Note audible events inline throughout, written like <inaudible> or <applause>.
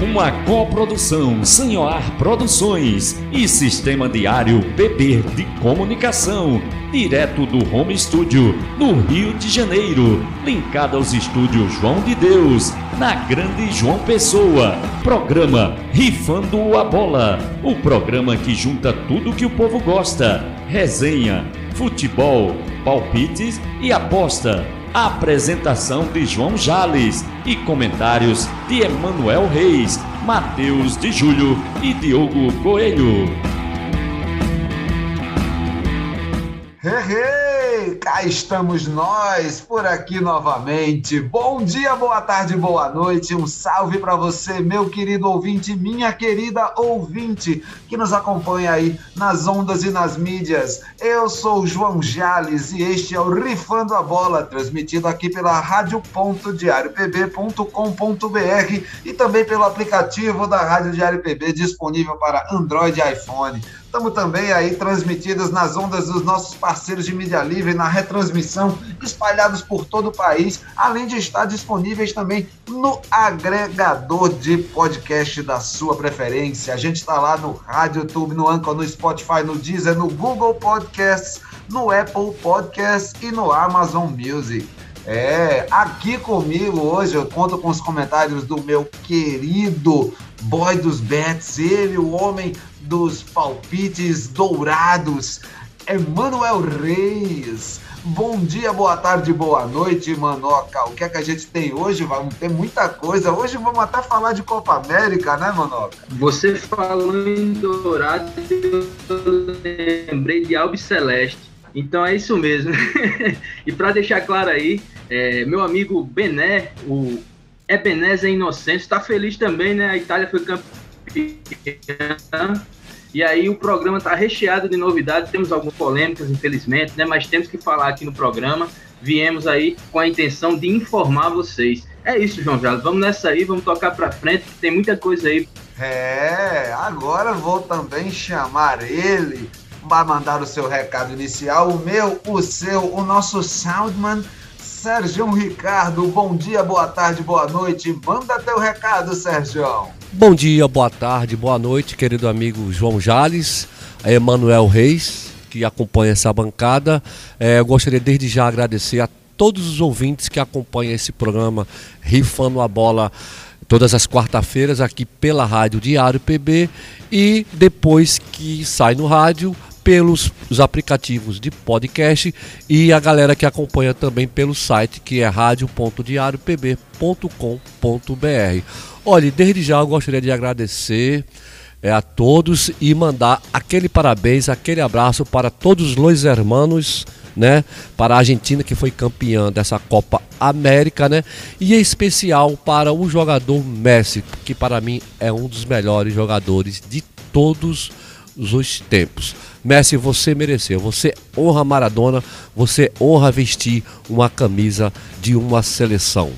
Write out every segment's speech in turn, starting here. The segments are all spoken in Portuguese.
Uma coprodução Sanhoar Produções e Sistema Diário PB de Comunicação, direto do Home Studio, no Rio de Janeiro, linkado aos estúdios João de Deus, na Grande João Pessoa. Programa Rifando a Bola, o programa que junta tudo que o povo gosta: resenha, futebol, palpites e aposta Apresentação de João Jales e comentários de Emanuel Reis, Matheus de Júlio e Diogo Coelho. Hey cá estamos nós por aqui novamente. Bom dia, boa tarde, boa noite. Um salve para você, meu querido ouvinte, minha querida ouvinte, que nos acompanha aí nas ondas e nas mídias. Eu sou o João Jales e este é o Rifando a Bola, transmitido aqui pela rádio.diariopb.com.br e também pelo aplicativo da Rádio Diário PB disponível para Android e iPhone. Estamos também aí transmitidos nas ondas dos nossos parceiros de mídia livre, na retransmissão, espalhados por todo o país, além de estar disponíveis também no agregador de podcast da sua preferência. A gente está lá no Rádio YouTube, no Anchor, no Spotify, no Deezer, no Google Podcasts, no Apple Podcasts e no Amazon Music. É, aqui comigo hoje eu conto com os comentários do meu querido boy dos bets, ele, o homem dos palpites dourados, Emanuel Reis. Bom dia, boa tarde, boa noite, Manoca. O que é que a gente tem hoje? Vamos ter muita coisa. Hoje vamos até falar de Copa América, né, Manoca? Você falou em dourado, eu lembrei de Albi Celeste. Então é isso mesmo. <laughs> e para deixar claro aí, é, meu amigo Bené, o Ebenezer Inocente, está feliz também, né? A Itália foi campeã e aí o programa está recheado de novidades, temos algumas polêmicas, infelizmente, né? Mas temos que falar aqui no programa. Viemos aí com a intenção de informar vocês. É isso, João Jales. Vamos nessa aí, vamos tocar para frente, que tem muita coisa aí. É, agora vou também chamar ele. Vai mandar o seu recado inicial, o meu, o seu, o nosso Soundman, Sérgio Ricardo. Bom dia, boa tarde, boa noite. Manda teu recado, Sérgio. Bom dia, boa tarde, boa noite, querido amigo João Jales, Emanuel Reis, que acompanha essa bancada. É, eu gostaria desde já agradecer a todos os ouvintes que acompanham esse programa Rifando a Bola todas as quarta-feiras aqui pela Rádio Diário PB e depois que sai no rádio pelos os aplicativos de podcast e a galera que acompanha também pelo site que é radio.diariopb.com.br. Olha, desde já eu gostaria de agradecer é, a todos e mandar aquele parabéns, aquele abraço para todos os hermanos, né? Para a Argentina que foi campeã dessa Copa América, né? E em especial para o jogador Messi, que para mim é um dos melhores jogadores de todos os tempos. Messi, você mereceu, você honra Maradona, você honra vestir uma camisa de uma seleção.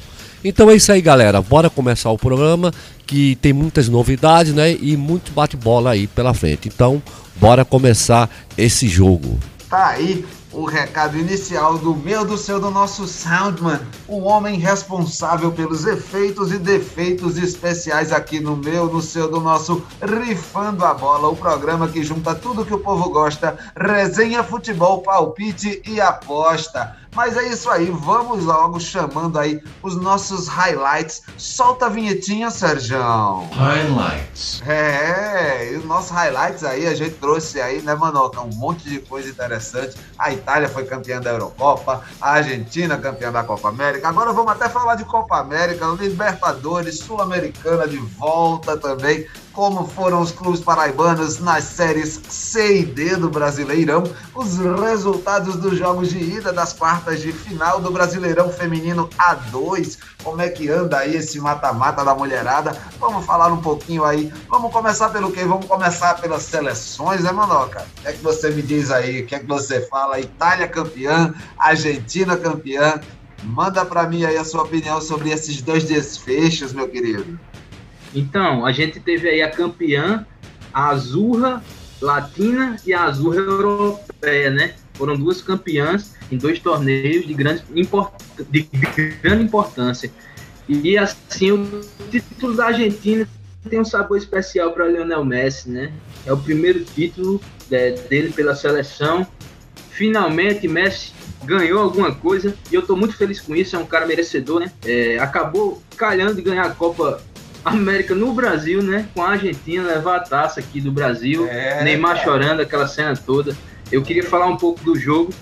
Então é isso aí, galera. Bora começar o programa que tem muitas novidades, né? E muito bate-bola aí pela frente. Então, bora começar esse jogo. Tá aí o recado inicial do meu, do seu, do nosso Soundman, o homem responsável pelos efeitos e defeitos especiais aqui no meu, no seu, do nosso Rifando a Bola, o programa que junta tudo que o povo gosta, resenha, futebol, palpite e aposta. Mas é isso aí, vamos logo chamando aí os nossos highlights. Solta a vinhetinha, Serjão. Highlights. É, e os nossos highlights aí a gente trouxe aí, né, Manoca? Um monte de coisa interessante. A Itália foi campeã da Eurocopa, a Argentina campeã da Copa América. Agora vamos até falar de Copa América, Libertadores, Sul-Americana de volta também como foram os clubes paraibanos nas séries C e D do Brasileirão, os resultados dos jogos de ida das quartas de final do Brasileirão Feminino A2, como é que anda aí esse mata-mata da mulherada. Vamos falar um pouquinho aí. Vamos começar pelo quê? Vamos começar pelas seleções, né, Manoca? O que é que você me diz aí? O que é que você fala? Itália campeã, Argentina campeã. Manda para mim aí a sua opinião sobre esses dois desfechos, meu querido. Então, a gente teve aí a campeã, a Azurra Latina e a Azurra Europeia, né? Foram duas campeãs em dois torneios de grande, import, de grande importância. E assim, o título da Argentina tem um sabor especial para Lionel Messi, né? É o primeiro título é, dele pela seleção. Finalmente, Messi ganhou alguma coisa e eu estou muito feliz com isso. É um cara merecedor, né? É, acabou calhando de ganhar a Copa América no Brasil, né? Com a Argentina, levar a taça aqui do Brasil. É, Neymar cara. chorando, aquela cena toda. Eu queria falar um pouco do jogo,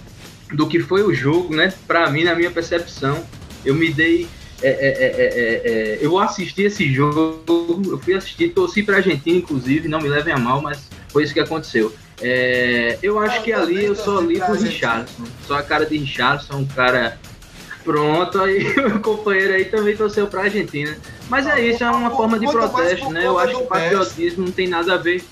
do que foi o jogo, né? Para mim, na minha percepção, eu me dei. É, é, é, eu assisti esse jogo, eu fui assistir, torci para a Argentina, inclusive, não me levem a mal, mas foi isso que aconteceu. eu acho que ali eu sou ali pro Richardson. Sou a cara de Richardson, um cara pronto, aí <laughs> o companheiro aí também torceu pra Argentina. Mas é isso, é uma forma de protesto, né? Eu acho que o patriotismo não tem nada a ver.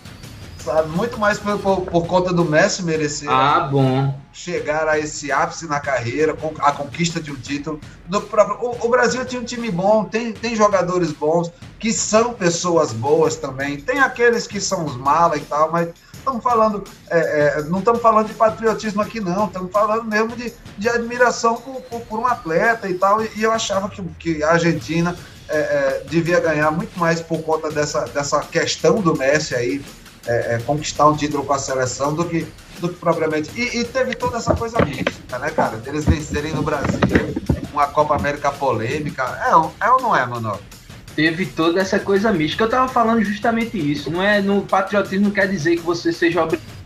Sabe, muito mais por, por, por conta do Messi merecer ah, bom. chegar a esse ápice na carreira, com a conquista de um título. Do próprio, o, o, Brasil tinha um time bom, tem, tem jogadores bons, que são pessoas boas também. Tem aqueles que são os malas e tal, mas estamos falando, é, é, não estamos falando de patriotismo aqui, não, estamos falando mesmo de, de admiração por, por, por, um atleta e tal. E, e eu achava que, que a Argentina é, é, devia ganhar muito mais por conta dessa, dessa questão do Messi aí, é, é, conquistar um título com a seleção do que, do que propriamente. E, e, teve toda essa coisa mística, né, cara? Deles vencerem no Brasil, uma Copa América polêmica. É, é ou não é, mano? Teve toda essa coisa mística. Eu tava falando justamente isso. Não é no patriotismo quer dizer que você seja obrigado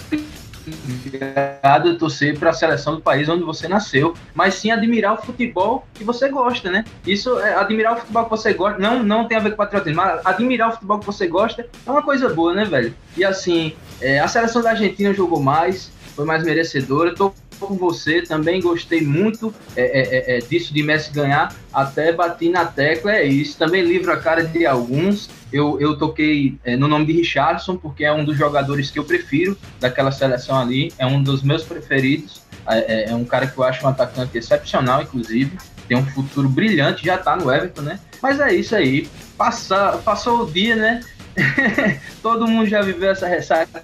a torcer para a seleção do país onde você nasceu, mas sim admirar o futebol que você gosta, né? Isso é admirar o futebol que você gosta, não, não tem a ver com patriotismo, mas admirar o futebol que você gosta é uma coisa boa, né, velho? E assim, é, a seleção da Argentina jogou mais, foi mais merecedora. Tô com você, também gostei muito é, é, é, é, disso de Messi ganhar, até bati na tecla, é isso. Também livro a cara de alguns. Eu, eu toquei é, no nome de Richardson, porque é um dos jogadores que eu prefiro daquela seleção ali, é um dos meus preferidos. É, é, um cara que eu acho um atacante excepcional, inclusive. Tem um futuro brilhante, já tá no Everton, né? Mas é isso aí. Passa, passou o dia, né? <laughs> Todo mundo já viveu essa ressaca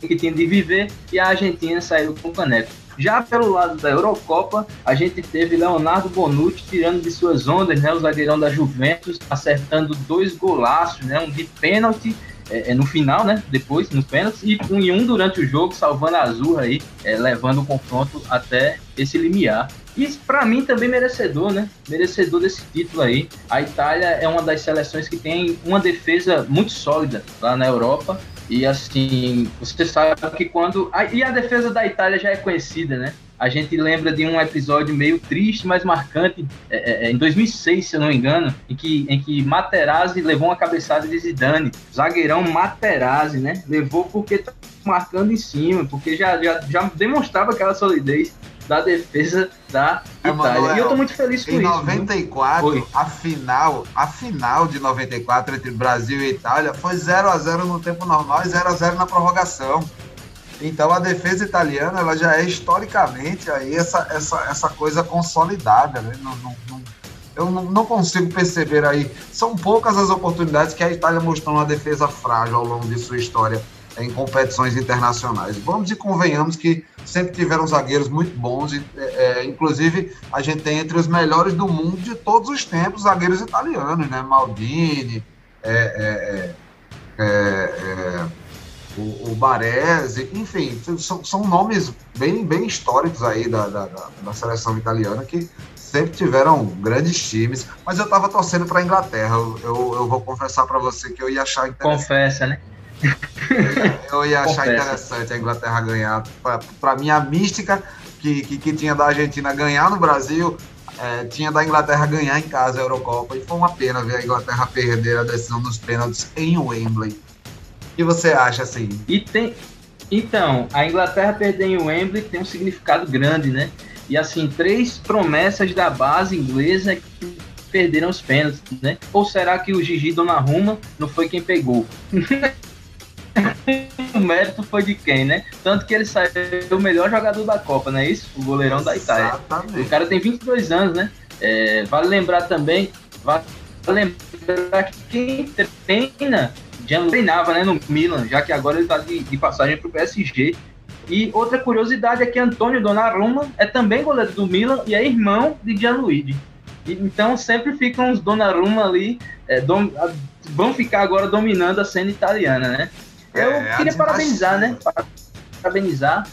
que tinha de viver e a Argentina saiu com o caneco. Já pelo lado da Eurocopa, a gente teve Leonardo Bonucci tirando de suas ondas, né, o zagueirão da Juventus, acertando dois golaços, né, um de pênalti é, é, no final, né, depois, no pênalti, e um, e um durante o jogo, salvando a Azul aí, é, levando o confronto até esse limiar. E para mim também merecedor, né? Merecedor desse título aí. A Itália é uma das seleções que tem uma defesa muito sólida lá na Europa e assim, você sabe que quando. E a defesa da Itália já é conhecida, né? A gente lembra de um episódio meio triste, mas marcante, é, é, é em 2006, se eu não me engano, em que, em que Materazzi levou uma cabeçada de Zidane. Zagueirão Materazzi, né? Levou porque tá marcando em cima, porque já, já, já demonstrava aquela solidez da defesa da Itália. Manuel, e eu tô muito feliz com em isso. Em 94, a final, a final de 94 entre Brasil e Itália foi 0 a 0 no tempo normal e 0 a 0 na prorrogação. Então a defesa italiana ela já é historicamente aí essa, essa, essa coisa consolidada, né? Não, não, não, eu não, consigo perceber aí. São poucas as oportunidades que a Itália mostrou uma defesa frágil ao longo de sua história em competições internacionais. Vamos e convenhamos que sempre tiveram zagueiros muito bons, e, é, é, inclusive a gente tem entre os melhores do mundo de todos os tempos zagueiros italianos, né? Maldini, é, é, é, é o, o Baresi, enfim, são, são, nomes bem, bem históricos aí da, da, da, seleção italiana que sempre tiveram grandes times, mas eu estava torcendo para a Inglaterra. Eu, eu, eu, vou confessar para você que eu ia achar interessante. Confessa, né? Eu ia achar Confesso. interessante a Inglaterra ganhar. Para mim, a mística que, que, que, tinha da Argentina ganhar no Brasil, é, tinha da Inglaterra ganhar em casa a Eurocopa. E foi uma pena ver a Inglaterra perder a decisão dos pênaltis em Wembley. O que você acha assim? E tem. Então, a Inglaterra perder em Wembley tem um significado grande, né? E assim, três promessas da base inglesa que perderam os pênaltis, né? Ou será que o Gigi Donnarumma não foi quem pegou? <laughs> o <laughs> mérito foi de quem, né? Tanto que ele saiu o melhor jogador da Copa, não é isso? O goleirão da Itália. Exatamente. O cara tem 22 anos, né? É, vale lembrar também, vale lembrar que quem treina, já treinava né, no Milan, já que agora ele está de, de passagem para o PSG. E outra curiosidade é que Antônio Donnarumma é também goleiro do Milan e é irmão de Gianluigi. E, então sempre ficam os Donnarumma ali, é, Don, vão ficar agora dominando a cena italiana, né? Eu É, queria parabenizar, né? Parabenizar,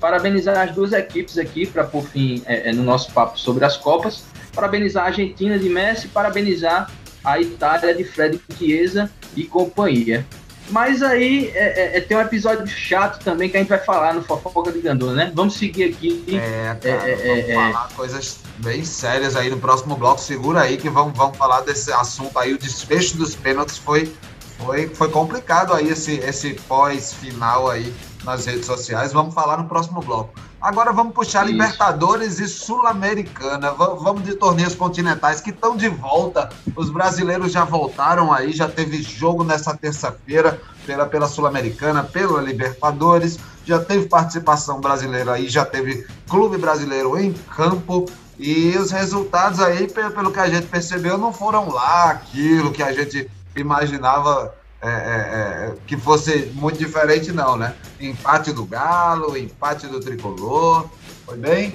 parabenizar as duas equipes aqui para por fim é, é, no nosso papo sobre as Copas. Parabenizar a Argentina de Messi, parabenizar a Itália de Fred Chiesa e companhia. Mas aí é, é, é, tem um episódio chato também que a gente vai falar no Fofoca de Gandula, né? Vamos seguir aqui. É, cara, É, é, vamos é, falar coisas bem sérias aí no próximo bloco. Segura aí que vamos, vamos falar desse assunto aí. O desfecho dos pênaltis foi, foi, foi complicado aí, esse, esse pós-final aí nas redes sociais. Vamos falar no próximo bloco. Agora vamos puxar Isso. Libertadores e Sul-Americana. Va- Vamos de torneios continentais que estão de volta. Os brasileiros já voltaram aí, já teve jogo nessa terça-feira pela, pela Sul-Americana, pela Libertadores. Já teve participação brasileira aí, já teve clube brasileiro em campo. E os resultados aí, pe- pelo que a gente percebeu, não foram lá aquilo que a gente imaginava é, é, é, que fosse muito diferente, não, né? Empate do Galo, empate do Tricolor. Foi bem?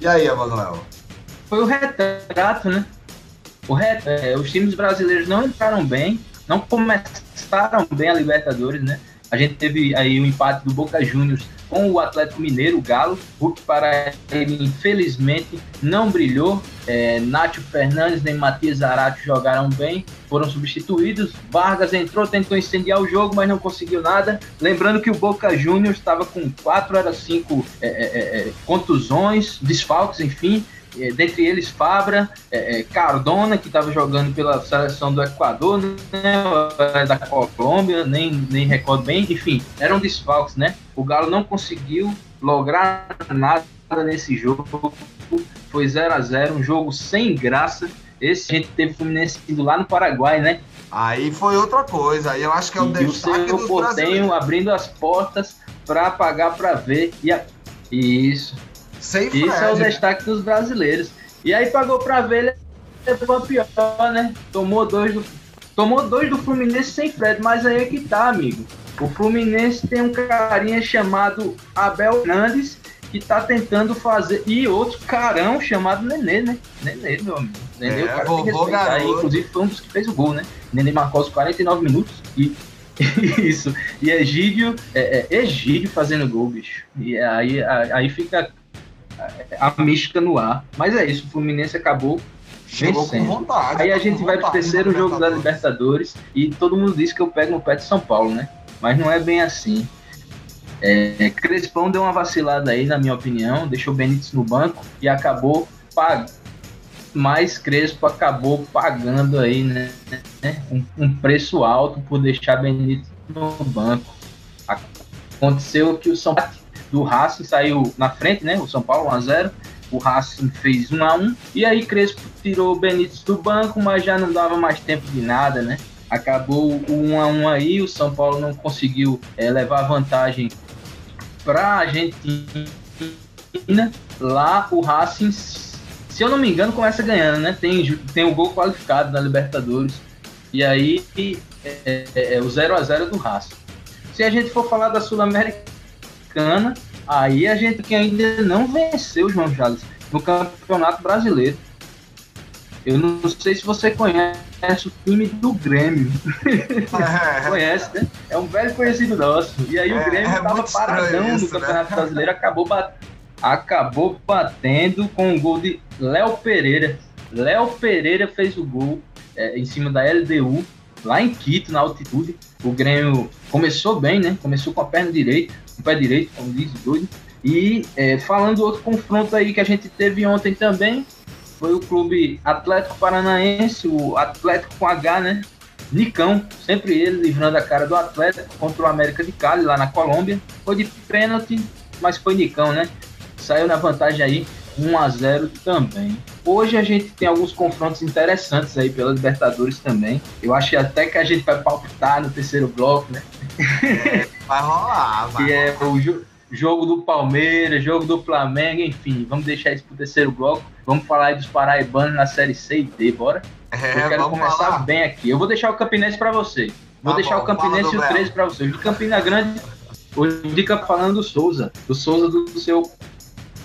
E aí, Emanuel? Foi o retrato, né? O re- é, os times brasileiros não entraram bem, não começaram bem a Libertadores, né? A gente teve aí o empate do Boca Juniors com o Atlético Mineiro, o Galo. Hulk para ele, infelizmente, não brilhou. É, Nacho Fernandes nem Matias Zarate jogaram bem, foram substituídos. Vargas entrou, tentou incendiar o jogo, mas não conseguiu nada. Lembrando que o Boca Juniors estava com quatro era cinco é, é, é, contusões, desfalques, enfim. É, dentre eles Fabra, é, é, Cardona, que estava jogando pela seleção do Equador, né, da Colômbia, nem, nem recordo bem, enfim, eram desfalques, né? O Galo não conseguiu lograr nada nesse jogo, foi 0 a 0 um jogo sem graça. Esse a gente teve Fluminense indo lá no Paraguai, né? Aí foi outra coisa. Aí eu acho que é o e o destaque seu dos Portenho abrindo as portas para pagar para ver. E a... Isso. Sem Isso é o destaque dos brasileiros. E aí pagou pra ver, ele levou a pior, né? Tomou dois do, tomou dois do Fluminense sem Fred, mas aí é que tá, amigo. O Fluminense tem um carinha chamado Abel Hernandes que tá tentando fazer. E outro carão chamado Nenê, né? Nenê, meu amigo. Nenê, É, o cara tem vovô que respeitar aí. garoto. Inclusive foi um dos que fez o gol, né? Nenê marcou aos 49 minutos e. <laughs> Isso. E Egídio, é, é, Egídio fazendo gol, bicho. E aí, aí fica a mística no ar. Mas é isso, o Fluminense acabou Chegou com vencendo. vontade. Aí a tá gente vai pro terceiro jogo da Libertadores e todo mundo diz que eu pego no pé de São Paulo, né? Mas não é bem assim. É, Crespão deu uma vacilada aí, na minha opinião, deixou Benítez no banco e acabou pagando. Mas Crespo acabou pagando aí, né? Um, um preço alto por deixar Benítez no banco. Aconteceu que o São Paulo do Racing saiu na frente, né? O São Paulo 1x0 o Racing fez 1 a 1 e aí Crespo tirou Benítez do banco, mas já não dava mais tempo de nada, né? Acabou o 1 a 1 aí, o São Paulo não conseguiu é, levar vantagem para a Argentina. Lá o Racing, se eu não me engano, começa ganhando, né? Tem, tem o gol qualificado na Libertadores. E aí é, é, o 0 a 0 do Racing. Se a gente for falar da Sul-Americana, Aí a gente que ainda não venceu, João Jales, no Campeonato Brasileiro. Eu não sei se você conhece o time do Grêmio. É, <laughs> conhece, né? É um velho conhecido nosso. E aí É, o Grêmio é estava muito paradão isso, no Campeonato né? Brasileiro, acabou, bat... acabou batendo com o gol de Léo Pereira. Léo Pereira fez o gol é, em cima da LDU, lá em Quito, na altitude. O Grêmio começou bem, né? Começou com a perna direita, com o pé direito, como diz o doido. E é, falando do outro confronto aí que a gente teve ontem também, foi o clube Atlético Paranaense, o Atlético com H, né? Nicão, sempre ele livrando a cara do Atlético contra o América de Cali, lá na Colômbia. Foi de pênalti, mas foi Nicão, né? Saiu na vantagem aí, 1 a 0 também. Hoje a gente tem alguns confrontos interessantes aí pela Libertadores também. Eu acho até que a gente vai palpitar no terceiro bloco, né? Vai rolar, vai Que é rolar. o jo- jogo do Palmeiras, jogo do Flamengo, enfim. Vamos deixar isso pro terceiro bloco. Vamos falar aí dos paraibanos na série C e D, bora? É, Eu quero começar falar. bem aqui. Eu vou deixar o Campinense para você. Vou Tá deixar bom, o Campinense e o Belo. 13 para você. O de Campina Grande, hoje fica falando do Souza. Do Souza do seu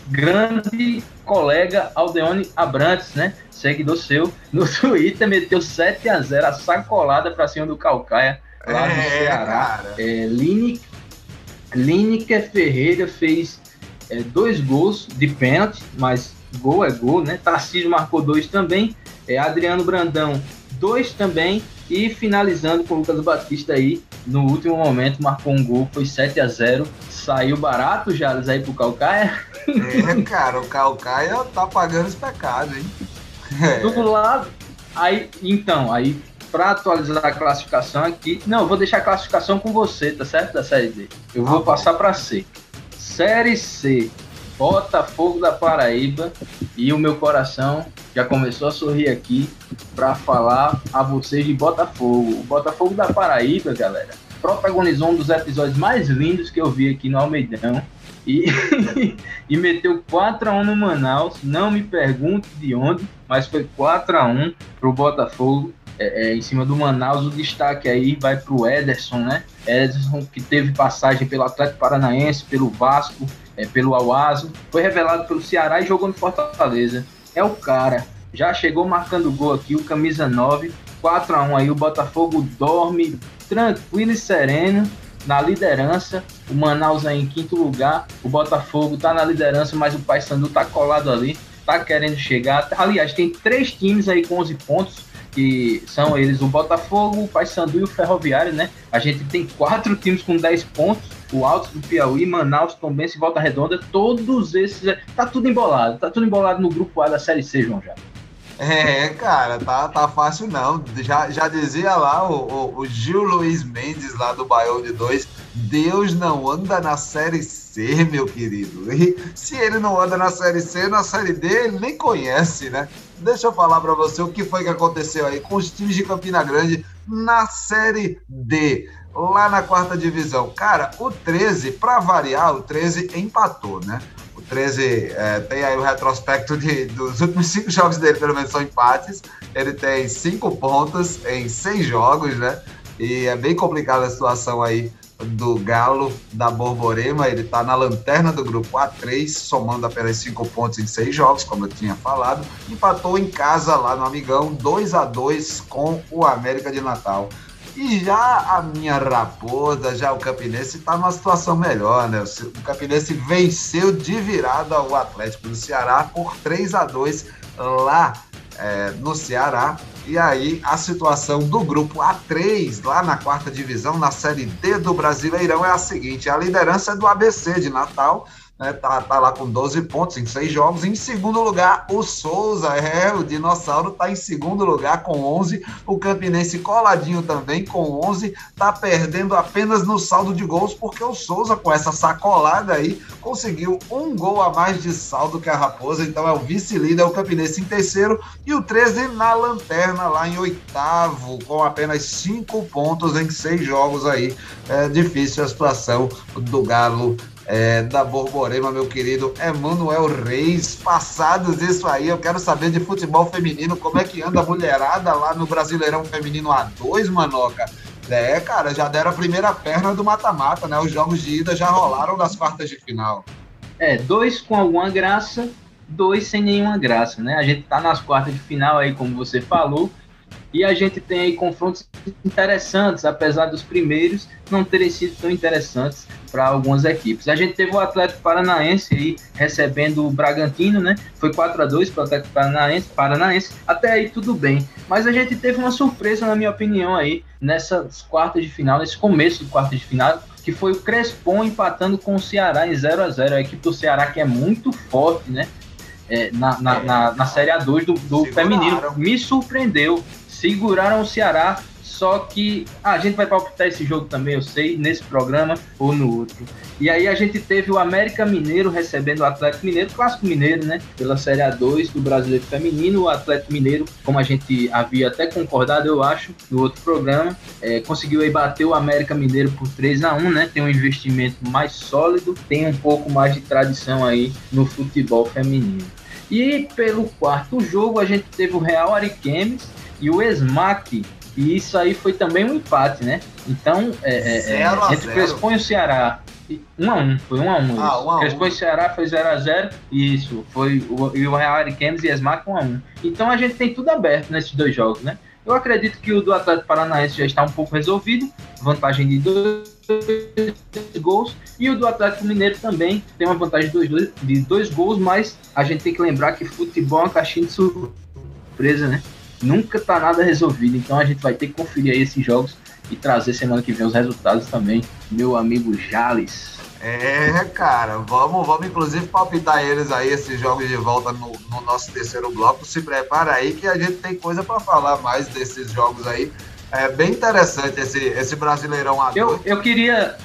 grande colega Aldeone Abrantes, né? Seguidor seu, no <laughs> Twitter meteu 7 a 0 a sacolada para cima do Calcaia lá é, no Ceará. É, Lineker Ferreira fez é, dois gols de pênalti, mas gol é gol, né? Tarcísio marcou dois também. É, Adriano Brandão, dois também. E finalizando com o Lucas Batista aí, no último momento, marcou um gol, foi 7 a 0 Saiu barato, Jales, aí pro Calcaia. É, cara, o Calcaia tá pagando os pecados, hein? É. <laughs> Do lado. Aí, então, aí, pra atualizar a classificação aqui. Não, vou deixar a classificação com você, tá certo? Da série D. Eu vou ah, passar para C. Série C. Botafogo da Paraíba e o meu coração já começou a sorrir aqui para falar a vocês de Botafogo. O Botafogo da Paraíba, galera, protagonizou um dos episódios mais lindos que eu vi aqui no Almeidão e, <laughs> e meteu 4 a 1 no Manaus. Não me pergunte de onde, mas foi 4 a 1 pro Botafogo. É, é, em cima do Manaus, o destaque aí vai pro Ederson, né? Ederson que teve passagem pelo Atlético Paranaense, pelo Vasco, é, pelo Awaso, foi revelado pelo Ceará e jogou no Fortaleza. É o cara, já chegou marcando gol aqui, o camisa 9, 4 a 1 aí, o Botafogo dorme tranquilo e sereno na liderança, o Manaus aí em quinto lugar, o Botafogo tá na liderança, mas o Paysandu tá colado ali, tá querendo chegar. Aliás, tem três times aí com 11 pontos, que são eles o Botafogo, o Paysandu e o Ferroviário, né? A gente tem quatro times com 10 pontos, o Alto do Piauí, Manaus, Tombense e Volta Redonda, todos esses. Tá tudo embolado, tá tudo embolado no grupo A da Série C, João já. É, cara, tá, tá fácil não. Já, já dizia lá o, o, o Gil Luiz Mendes, lá do Baião de 2, Deus não anda na Série C, meu querido. E se ele não anda na Série C, na Série D, ele nem conhece, né? Deixa eu falar para você o que foi que aconteceu aí com os times de Campina Grande na Série D lá na quarta divisão. Cara, o 13, para variar, o 13 empatou, né? O 13 é, tem aí o retrospecto de, dos últimos cinco <laughs> jogos dele, pelo menos são empates. Ele tem cinco pontos em seis jogos, né? E é bem complicada a situação aí do Galo da Borborema. Ele está na lanterna do grupo A3, somando apenas cinco pontos em seis jogos, como eu tinha falado. Empatou em casa lá no Amigão, 2 a 2 com o América de Natal. E já a minha raposa, já o Campinense, está numa situação melhor, né? O Campinense venceu de virada o Atlético do Ceará por 3 a 2 lá é, no Ceará. E aí a situação do grupo A3, lá na quarta divisão, na Série D do Brasileirão, é a seguinte: a liderança é do ABC de Natal né, tá, tá lá com 12 pontos em seis jogos. Em segundo lugar, o Souza, é, o Dinossauro tá em segundo lugar com 11. O Campinense coladinho também com 11, tá perdendo apenas no saldo de gols, porque o Souza, com essa sacolada aí, conseguiu um gol a mais de saldo que a Raposa, então é o vice-líder, o Campinense em terceiro, e o 13 na lanterna, lá em oitavo, com apenas cinco pontos em seis jogos aí. É difícil a situação do Galo é, da Borborema, meu querido Emanuel Reis. Passados isso aí, eu quero saber de futebol feminino, como é que anda a mulherada lá no Brasileirão Feminino A2, Manoca? É, cara, já deram a primeira perna do mata-mata, né? Os jogos de ida já rolaram das quartas de final. É, dois com alguma graça, dois sem nenhuma graça, né? A gente tá nas quartas de final aí, como você falou, e a gente tem aí confrontos interessantes, apesar dos primeiros não terem sido tão interessantes para algumas equipes. A gente teve o Atlético Paranaense aí recebendo o Bragantino, né? Foi 4 a 2 para o Atlético Paranaense, Paranaense. Até aí tudo bem. Mas a gente teve uma surpresa, na minha opinião, aí, nessas quartas de final, nesse começo de quartas de final, que foi o Crespon empatando com o Ceará em 0 a 0 A equipe do Ceará que é muito forte, né? É, na, na, é. na, na, Série A2 do, do feminino. Me surpreendeu seguraram o Ceará, só que a gente vai palpitar esse jogo também, eu sei, nesse programa ou no outro. E aí a gente teve o América Mineiro recebendo o Atlético Mineiro, clássico mineiro, né? Pela Série A2 do Brasileiro Feminino. O Atlético Mineiro, como a gente havia até concordado, eu acho, no outro programa, é, conseguiu aí bater o América Mineiro por 3 a 1 né? Tem um investimento mais sólido, tem um pouco mais de tradição aí no futebol feminino. E pelo quarto jogo, a gente teve o Real Ariquemes e o Smack. E isso aí foi também um empate, né? Então, é, é, é, a gente pressupõe o Ceará 1 a 1 foi 1 a 1 Ah, 1 a 1. Depois o Ceará foi 0 a 0 Isso, foi o, e o Real Ariquemes e Esmac 1 a 1 Então a gente tem tudo aberto nesses dois jogos, né? Eu acredito que o do Atlético Paranaense já está um pouco resolvido, vantagem de dois gols, e o do Atlético Mineiro também tem uma vantagem de dois, de dois gols, mas a gente tem que lembrar que futebol é uma caixinha de surpresa, né? Nunca tá nada resolvido, então a gente vai ter que conferir aí esses jogos e trazer semana que vem os resultados também, meu amigo Jales. É, cara, vamos, vamos inclusive palpitar eles aí, esses jogos de volta no, no nosso terceiro bloco. Se prepara aí que a gente tem coisa para falar mais desses jogos aí. É bem interessante esse, esse Brasileirão A2. Eu, eu queria.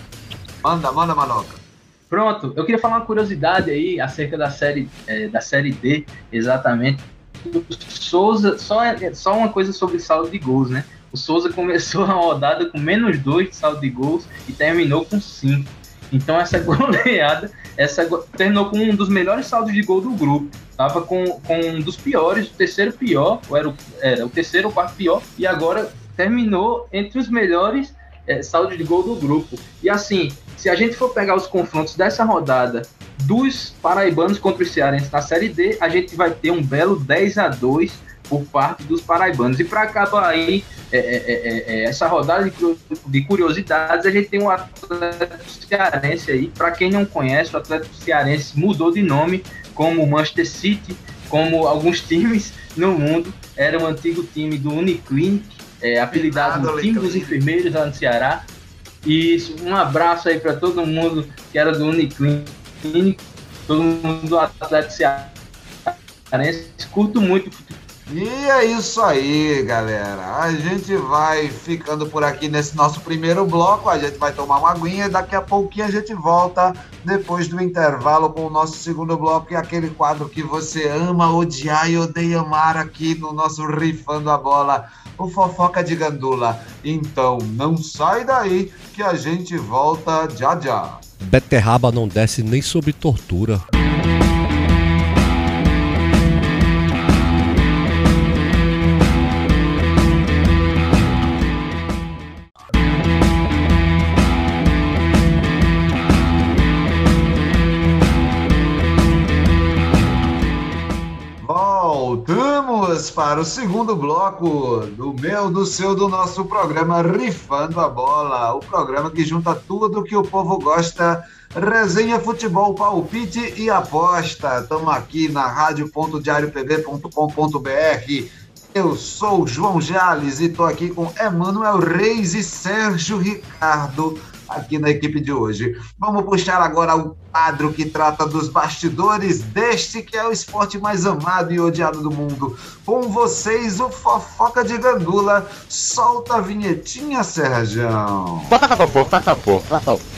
Manda, manda, Manoca. Pronto, eu queria falar uma curiosidade aí acerca da série, é, da série D, exatamente. O Souza, só, só uma coisa sobre saldo de gols, né? O Souza <laughs> começou a rodada com menos dois de saldo de gols e terminou com cinco. Então essa <laughs> goleada, essa terminou com um dos melhores saldos de gol do grupo. Tava com, com um dos piores, o terceiro pior, ou era o, era o terceiro ou quarto pior, e agora terminou entre os melhores é, saldos de gol do grupo. E assim, se a gente for pegar os confrontos dessa rodada dos paraibanos contra os cearenses na Série D, a gente vai ter um belo 10 a 2 por parte dos paraibanos. E para acabar aí é, é, é, é, essa rodada de, de, curiosidades, a gente tem um Atlético Cearense aí. Para quem não conhece, o Atlético Cearense mudou de nome, como o Manchester City, como alguns <laughs> times no mundo. Era o um antigo time do Uniclinic, é, apelidado no time dos enfermeiros lá no Ceará. E um abraço aí para todo mundo que era do Uniclinic, todo mundo do Atlético Cearense. Curto muito e é isso aí, galera. A gente vai ficando por aqui nesse nosso primeiro bloco. A gente vai tomar uma aguinha e daqui a pouquinho a gente volta depois do intervalo com o nosso segundo bloco e aquele quadro que você ama odiar e odeia amar aqui no nosso Rifando a Bola, o Fofoca de Gandula. Então não sai daí que a gente volta já já. Beterraba não desce nem sob tortura. Para o segundo bloco do meu, do seu, do nosso programa Rifando a Bola. O programa que junta tudo que o povo gosta. Resenha, futebol, palpite e aposta. Estamos aqui na rádio.diariopb.com.br. Eu sou João Jales e estou aqui com Emanuel Reis e Sérgio Ricardo aqui na equipe de hoje. Vamos puxar agora o quadro que trata dos bastidores deste que é o esporte mais amado e odiado do mundo. Com vocês, o Fofoca de Gandula. Solta a vinhetinha, Serjão.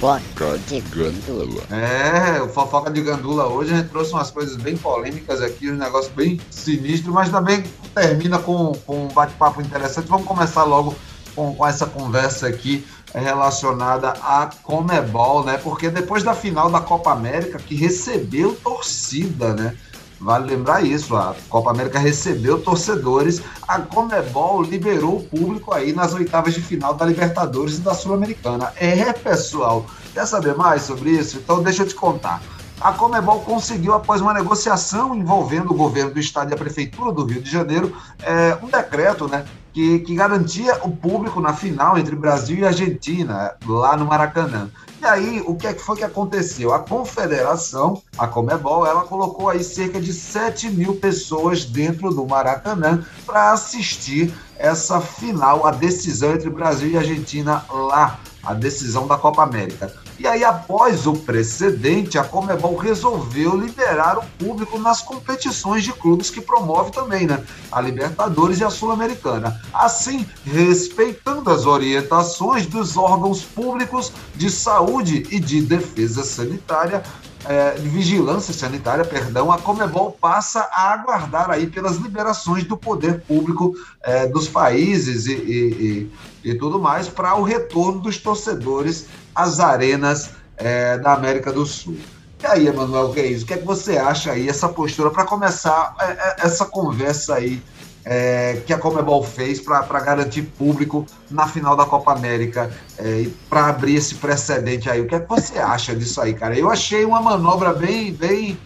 Fofoca de Gandula. É, o Fofoca de Gandula hoje a gente trouxe umas coisas bem polêmicas aqui, um negócio bem sinistro, mas também termina com, com um bate-papo interessante. Vamos começar logo com, com essa conversa aqui relacionada à Comebol, né? Porque depois da final da Copa América, que recebeu torcida, né? Vale lembrar isso, a Copa América recebeu torcedores, a Comebol liberou o público aí nas oitavas de final da Libertadores e da Sul-Americana. É, pessoal, quer saber mais sobre isso? Então deixa eu te contar. A Comebol conseguiu, após uma negociação envolvendo o governo do estado e a prefeitura do Rio de Janeiro, é, um decreto né, que, que garantia o público na final entre Brasil e Argentina, lá no Maracanã. E aí, o que, é foi que aconteceu? A confederação, a Comebol, ela colocou aí cerca de 7 mil pessoas dentro do Maracanã para assistir essa final, a decisão entre Brasil e Argentina lá, a decisão da Copa América. E aí, após o precedente, a Comebol resolveu liberar o público nas competições de clubes que promove também, né? A Libertadores e a Sul-Americana. Assim, respeitando as orientações dos órgãos públicos de saúde e de defesa sanitária, é, de vigilância sanitária, perdão, a Comebol passa a aguardar aí pelas liberações do poder público é, dos países e, e, e, e tudo mais para o retorno dos torcedores às arenas é, da América do Sul. E aí, Emanuel Reis, o que é que você acha aí, essa postura, para começar é, é, essa conversa aí é, que a Comebol fez para garantir público na final da Copa América é, e para abrir esse precedente aí. O que é que você <laughs> acha disso aí, cara? Eu achei uma manobra bem, bem,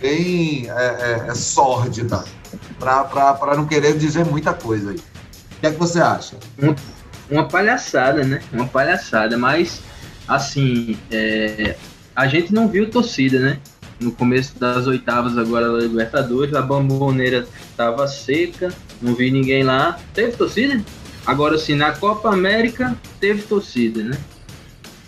bem é, é, é sórdida, para não querer dizer muita coisa aí. O que é que você acha? Uma palhaçada, né? Uma palhaçada, mas assim, é, a gente não viu torcida, né? No começo das oitavas agora da Libertadores, a bamboneira estava seca, não vi ninguém lá. Teve torcida? Agora sim, na Copa América teve torcida, né?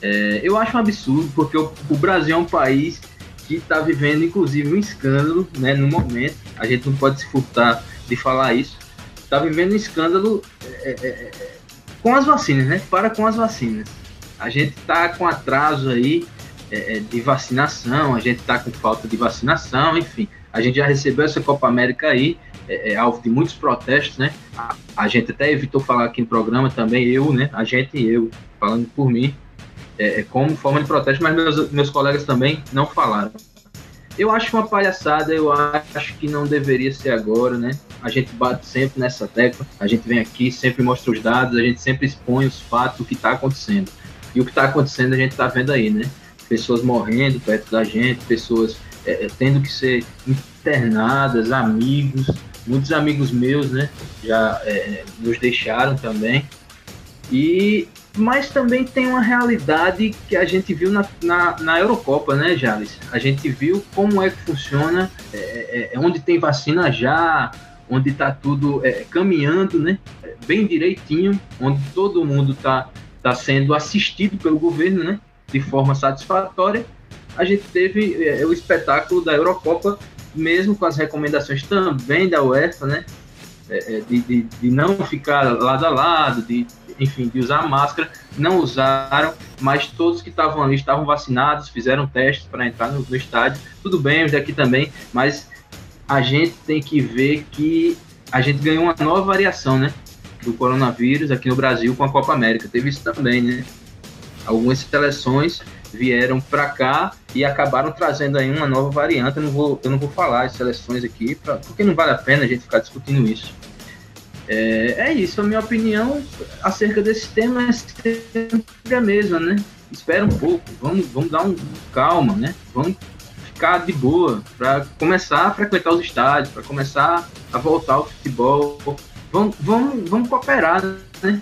É, eu acho um absurdo, porque o, o Brasil é um país que está vivendo, inclusive, um escândalo, né? No momento, a gente não pode se furtar de falar isso. Está vivendo um escândalo é, é, é, com as vacinas, né? Para com as vacinas. A gente está com atraso aí é, é, de vacinação, a gente está com falta de vacinação, enfim. A gente já recebeu essa Copa América aí, é, é alvo de muitos protestos, né? A, a, gente até evitou falar aqui no programa também, eu, né? A gente e eu, falando por mim, é, é, como forma de protesto, mas meus, meus colegas também não falaram. Eu acho uma palhaçada, eu acho que não deveria ser agora, né? A gente bate sempre nessa tecla, a gente vem aqui, sempre mostra os dados, a gente sempre expõe os fatos, o que está acontecendo. E o que está acontecendo a gente está vendo aí, né? Pessoas morrendo perto da gente, pessoas é, é, tendo que ser internadas, amigos, muitos amigos meus, né, já é, nos deixaram também. E mas também tem uma realidade que a gente viu na, na, na Eurocopa, né, Jales? A gente viu como é que funciona, é, é, é onde tem vacina já, onde está tudo é, caminhando, né, bem direitinho, onde todo mundo está tá sendo assistido pelo governo, né? De forma satisfatória, a gente teve é, o espetáculo da Eurocopa, mesmo com as recomendações também da UEFA, né? É, de, de, de, não ficar lado a lado, de, enfim, de usar máscara, não usaram, mas todos que estavam ali estavam vacinados, fizeram testes para entrar no, no, estádio. Tudo bem, os daqui também, mas a gente tem que ver que a gente ganhou uma nova variação, né? Do coronavírus aqui no Brasil com a Copa América. Teve isso também, né? Algumas seleções vieram para cá e acabaram trazendo aí uma nova variante. Eu não vou, eu não vou falar as seleções aqui, pra, porque não vale a pena a gente ficar discutindo isso. É, é isso, a minha opinião acerca desse tema é sempre a mesma, né? Espera um pouco, vamos, vamos dar um calma, né? Vamos ficar de boa para começar a frequentar os estádios, para começar a voltar ao futebol. Vamos, vamos, vamos cooperar, né?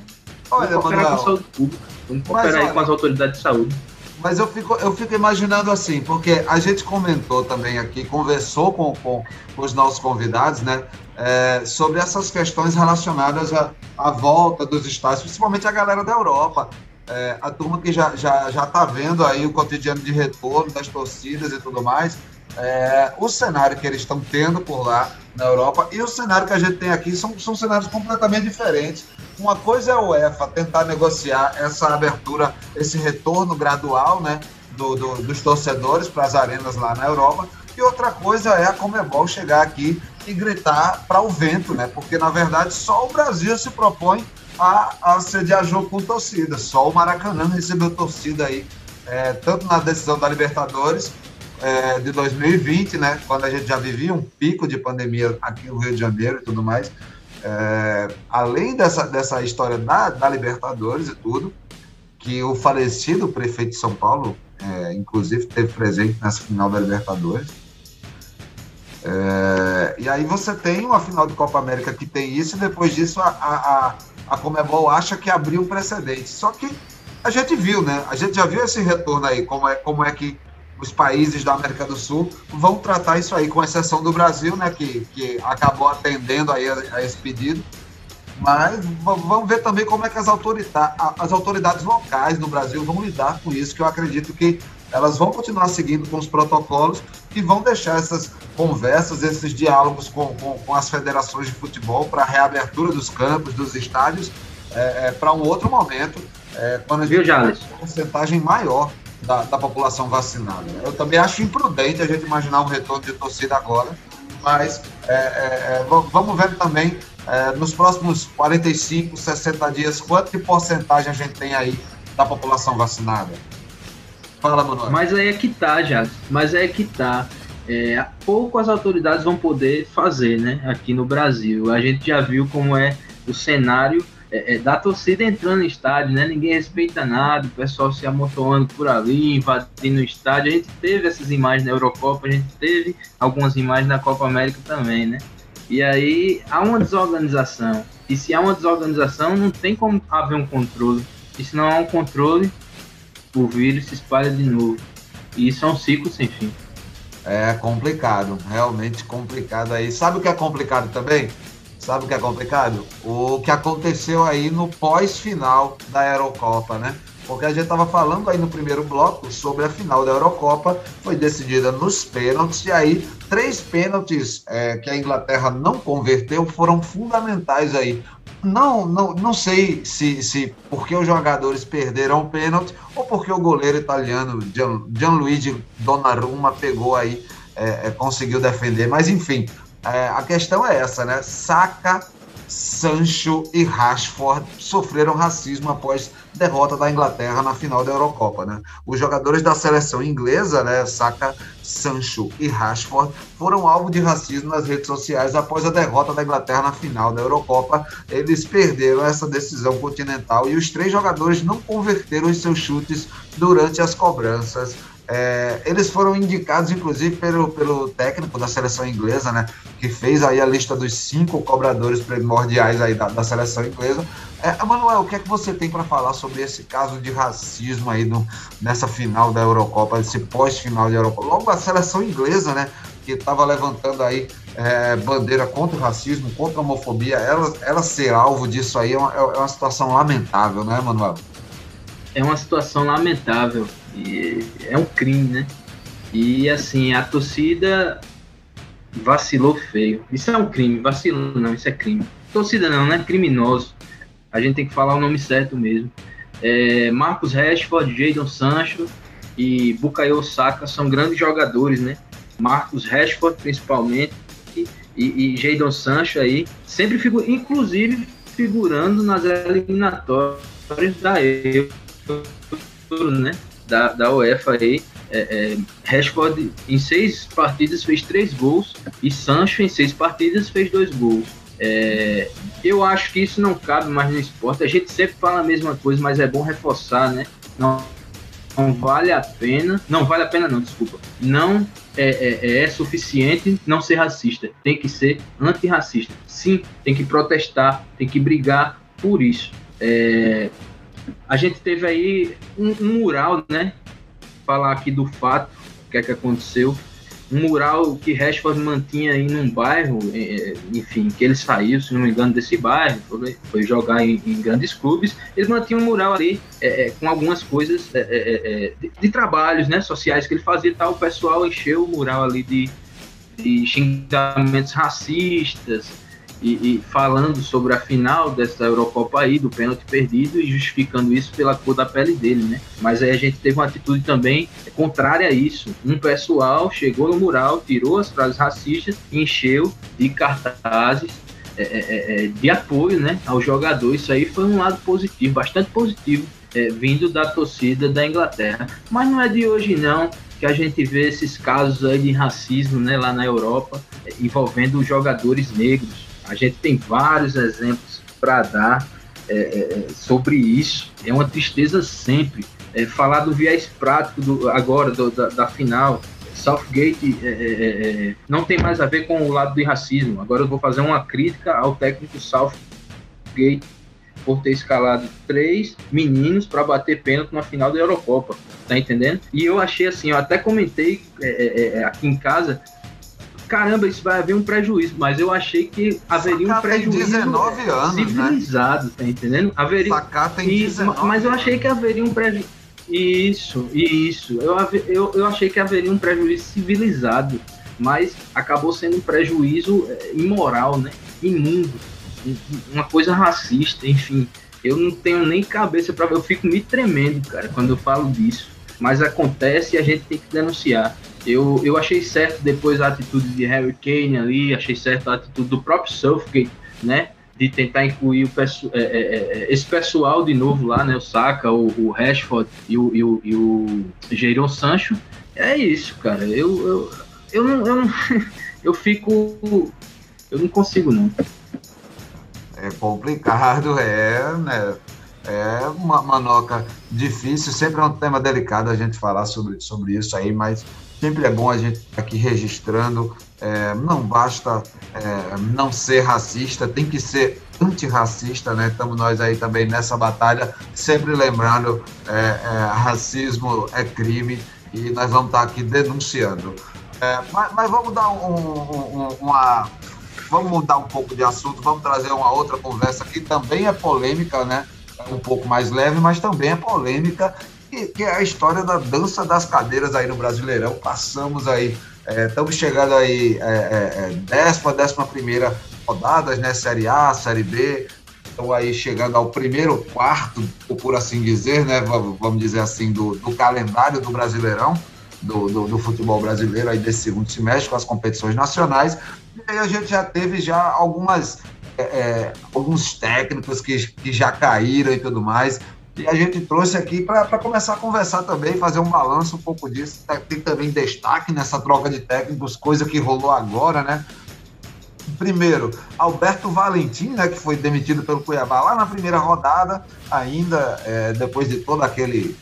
Olha, vamos cooperar Manuel, com saúde pública. Vamos cooperar aí com as autoridades de saúde. Mas eu fico, eu fico imaginando assim, porque a gente comentou também aqui, conversou com, com, com os nossos convidados, né, é, sobre essas questões relacionadas à, à volta dos estádios, principalmente a galera da Europa. É, a turma que já já já está vendo aí o cotidiano de retorno das torcidas e tudo mais, é, o cenário que eles estão tendo por lá na Europa e o cenário que a gente tem aqui são, são cenários completamente diferentes. Uma coisa é a UEFA tentar negociar essa abertura, esse retorno gradual né, do, do, dos torcedores para as arenas lá na Europa, e outra coisa é a Comebol chegar aqui e gritar para o vento, né? Porque na verdade só o Brasil se propõe a, a sediar jogo com torcida, só o Maracanã recebeu torcida aí, é, tanto na decisão da Libertadores é, de 2020, né, quando a gente já vivia um pico de pandemia aqui no Rio de Janeiro e tudo mais, é, além dessa, dessa história da, da Libertadores e tudo, que o falecido prefeito de São Paulo, é, inclusive, teve presente nessa final da Libertadores. É, e aí você tem uma final de Copa América que tem isso, e depois disso a, a, a Comebol acha que abriu um precedente. Só que a gente viu, né? A gente já viu esse retorno aí, como é, como é que os países da América do Sul vão tratar isso aí, com exceção do Brasil, né, que, que acabou atendendo aí a, a esse pedido. Mas vamos ver também como é que as autoridades, as autoridades locais no Brasil vão lidar com isso, que eu acredito que elas vão continuar seguindo com os protocolos e vão deixar essas conversas, esses diálogos com, com, com as federações de futebol para a reabertura dos campos, dos estádios, é, é, para um outro momento, é, quando a gente tem uma porcentagem maior da, da população vacinada. Eu também acho imprudente a gente imaginar um retorno de torcida agora, mas é, é, é vamos ver também é, nos próximos 45, 60 dias quanto de porcentagem a gente tem aí da população vacinada. Fala, Manuel. Mas aí é que tá, já. Mas é que tá. é, pouco as autoridades vão poder fazer, né? Aqui no Brasil. A gente já viu como é o cenário é, é, da torcida entrando no estádio, né? Ninguém respeita nada, o pessoal se amontoando por ali, invadindo o estádio. A gente teve essas imagens na Eurocopa, a gente teve algumas imagens na Copa América também, né? E aí há uma desorganização. E se há uma desorganização, não tem como haver um controle. E se não há um controle, o vírus se espalha de novo. E isso é um ciclo sem fim. É complicado, realmente complicado aí. Sabe o que é complicado também? Sabe o que é complicado? O que aconteceu aí no pós-final da Eurocopa, né? Porque a gente estava falando aí no primeiro bloco sobre a final da Eurocopa, foi decidida nos pênaltis, e aí três pênaltis é, que a Inglaterra não converteu foram fundamentais aí. Não, não, não sei se, se porque os jogadores perderam o pênalti ou porque o goleiro italiano Gian, Gianluigi Donnarumma pegou aí, é, é, conseguiu defender, mas enfim, é, a questão é essa, né? Saka, Sancho e Rashford sofreram racismo após derrota da Inglaterra na final da Eurocopa, né? Os jogadores da seleção inglesa, né, Saka, Sancho e Rashford, foram alvo de racismo nas redes sociais após a derrota da Inglaterra na final da Eurocopa. Eles perderam essa decisão continental e os três jogadores não converteram os seus chutes durante as cobranças é, eles foram indicados, inclusive, pelo, pelo técnico da seleção inglesa, né? Que fez aí a lista dos cinco cobradores primordiais aí da, da seleção inglesa. É, Manuel, o que é que você tem para falar sobre esse caso de racismo aí no, nessa final da Eurocopa, esse pós-final da Eurocopa? Logo a seleção inglesa, né? Que estava levantando aí é, bandeira contra o racismo, contra a homofobia, ela, ela ser alvo disso aí é uma, é uma situação lamentável, né, Manuel? É uma situação lamentável e é um crime, né? E assim, a torcida vacilou feio. Isso é um crime, vacilou não, isso é crime. Torcida não, né? Criminoso. A gente tem que falar o nome certo mesmo. É, Marcos Rashford, Jadon Sancho e Bukayo Saka são grandes jogadores, né? Marcos Rashford, principalmente, e, e Jadon Sancho aí, sempre figura, inclusive figurando nas eliminatórias da Euro, né? da, da UEFA aí, é, é, Rashford em seis partidas fez três gols e Sancho em seis partidas fez dois gols. É, eu acho que isso não cabe mais no esporte. A gente sempre fala a mesma coisa, mas é bom reforçar, né? Não, não vale a pena, não vale a pena não, desculpa. Não é, é, é suficiente não ser racista. Tem que ser antirracista. Sim, tem que protestar, tem que brigar por isso. É, a gente teve aí um, um mural, né? Falar aqui do fato, o que é que aconteceu. Um mural que Rashford mantinha aí num bairro, é, é, enfim, que ele saiu, se não me engano, desse bairro, foi, jogar em, em, grandes clubes. Ele mantinha um mural ali é, é, com algumas coisas é de, de, trabalhos né, sociais que ele fazia e tal. O pessoal encheu o mural ali de, de xingamentos racistas, e, e, falando sobre a final dessa Eurocopa aí, do pênalti perdido, e justificando isso pela cor da pele dele, né? Mas aí a gente teve uma atitude também contrária a isso. Um pessoal chegou no mural, tirou as frases racistas, encheu de cartazes é, é, é, é de apoio né, ao jogador. Isso aí foi um lado positivo, bastante positivo, é, vindo da torcida da Inglaterra. Mas não é de hoje não que a gente vê esses casos aí de racismo né, lá na Europa, é, envolvendo jogadores negros. A gente tem vários exemplos para dar é, é, sobre isso. É uma tristeza sempre. É, falar do viés prático do, agora, do, da, da, final, Southgate é, é, é, não tem mais a ver com o lado do racismo. Agora eu vou fazer uma crítica ao técnico Southgate por ter escalado três meninos para bater pênalti na final da Eurocopa, tá entendendo? E eu achei assim, eu até comentei aqui em casa caramba, isso vai haver um prejuízo, mas eu achei que haveria Sacá um prejuízo 19 anos, né? civilizado, né? tá entendendo? Haveria, Sacá tem 19 mas eu achei que haveria um prejuízo. Isso, isso. Eu, eu, eu achei que haveria um prejuízo civilizado, mas acabou sendo um prejuízo é, imoral, né? Imundo. Uma coisa racista, enfim. Eu não tenho nem cabeça para ver, eu fico me tremendo, cara, quando eu falo disso. Mas acontece e a gente tem que denunciar. Eu, eu achei certo depois a atitude de Harry Kane ali, achei certo a atitude do próprio Southgate, né? De tentar incluir o é, é, é, esse pessoal de novo lá, né? O Saka, o, o Rashford e o, e o, e o Sancho. É isso, cara. Eu, eu, eu não, eu não, <laughs> eu fico, eu não consigo não. É complicado, é, né? É uma manoca difícil, sempre é um tema delicado a gente falar sobre, sobre isso aí, mas sempre é bom a gente estar aqui registrando. É, não basta é, não ser racista, tem que ser antirracista, né? Estamos nós aí também nessa batalha, sempre lembrando, é, é racismo é crime e nós vamos estar aqui denunciando. É, mas, mas, vamos dar um, um, uma. Vamos mudar um pouco de assunto, vamos trazer uma outra conversa que também é polêmica, né? É um pouco mais leve, mas também é polêmica, que, é a história da dança das cadeiras aí no Brasileirão. Passamos aí, é, estamos chegando aí é, é, é décima, décima primeira rodadas, né? Série A, Série B, estão aí chegando ao primeiro quarto, por assim dizer, né? Vamos dizer assim, do, do calendário do Brasileirão do, do, do, futebol brasileiro aí desse segundo semestre com as competições nacionais. E aí a gente já teve já algumas é, é, alguns técnicos que, que já caíram e tudo mais. E a gente trouxe aqui para começar a conversar também, fazer um balanço um pouco disso. Tem também destaque nessa troca de técnicos, coisa que rolou agora, né? Primeiro, Alberto Valentim, né, que foi demitido pelo Cuiabá lá na primeira rodada, ainda é, depois de toda aquele,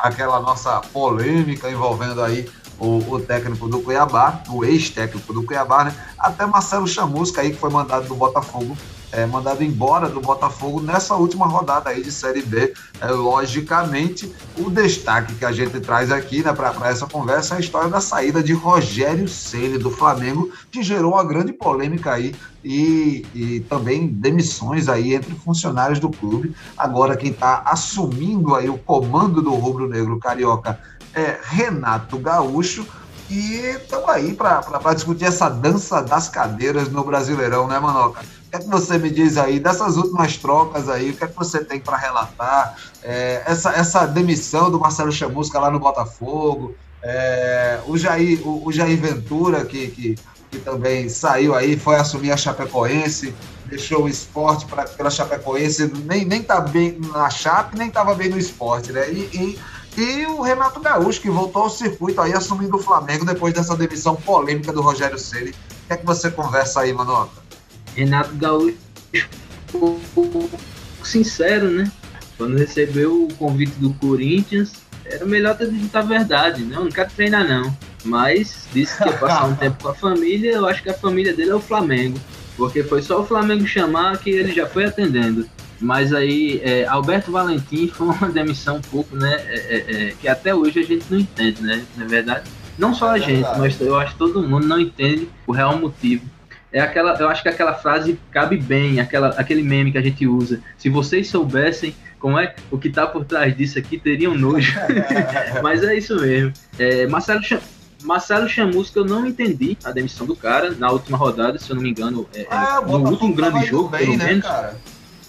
aquela nossa polêmica envolvendo aí o, o técnico do Cuiabá, o ex-técnico do Cuiabá, né, até Marcelo Chamusca aí, que foi mandado do Botafogo é, mandado embora do Botafogo nessa última rodada aí de Série B. É, logicamente, o destaque que a gente traz aqui né, para essa conversa é a história da saída de Rogério Ceni do Flamengo, que gerou uma grande polêmica aí e, e também demissões aí entre funcionários do clube. Agora quem está assumindo aí o comando do rubro negro carioca é Renato Gaúcho. E estamos aí para discutir essa dança das cadeiras no Brasileirão, né, Manoca? O que é que você me diz aí dessas últimas trocas aí? O que é que você tem para relatar? É, essa, essa demissão do Marcelo Chamusca lá no Botafogo, é, o, Jair, o, o, Jair Ventura, que, que, que, também saiu aí, foi assumir a Chapecoense, deixou o esporte pra, pela Chapecoense, nem, nem tá bem na Chape, nem estava bem no esporte, né? E, e, e, o Renato Gaúcho, que voltou ao circuito aí, assumindo o Flamengo depois dessa demissão polêmica do Rogério Ceni. O que é que você conversa aí, Manota? Renato Gaúcho sincero, né? Quando recebeu o convite do Corinthians, era melhor ter dito a verdade, né? Eu não quero treinar não. Mas disse que ia passar um <laughs> tempo com a família, eu acho que a família dele é o Flamengo. Porque foi só o Flamengo chamar que ele já foi atendendo. Mas aí, é, Alberto Valentim foi uma demissão um pouco, né? É, é, é que até hoje a gente não entende, né? Na verdade, não só a gente, mas eu acho que todo mundo não entende o real motivo é aquela, eu acho que aquela frase cabe bem, aquela, aquele meme que a gente usa. Se vocês soubessem como é o que está por trás disso aqui, teriam nojo. <laughs> Mas é isso mesmo. É, Marcelo, Marcelo Chamusca, eu não entendi a demissão do cara na última rodada, se eu não me engano, é, ah, no último grande jogo, bem, pelo né, menos. Cara?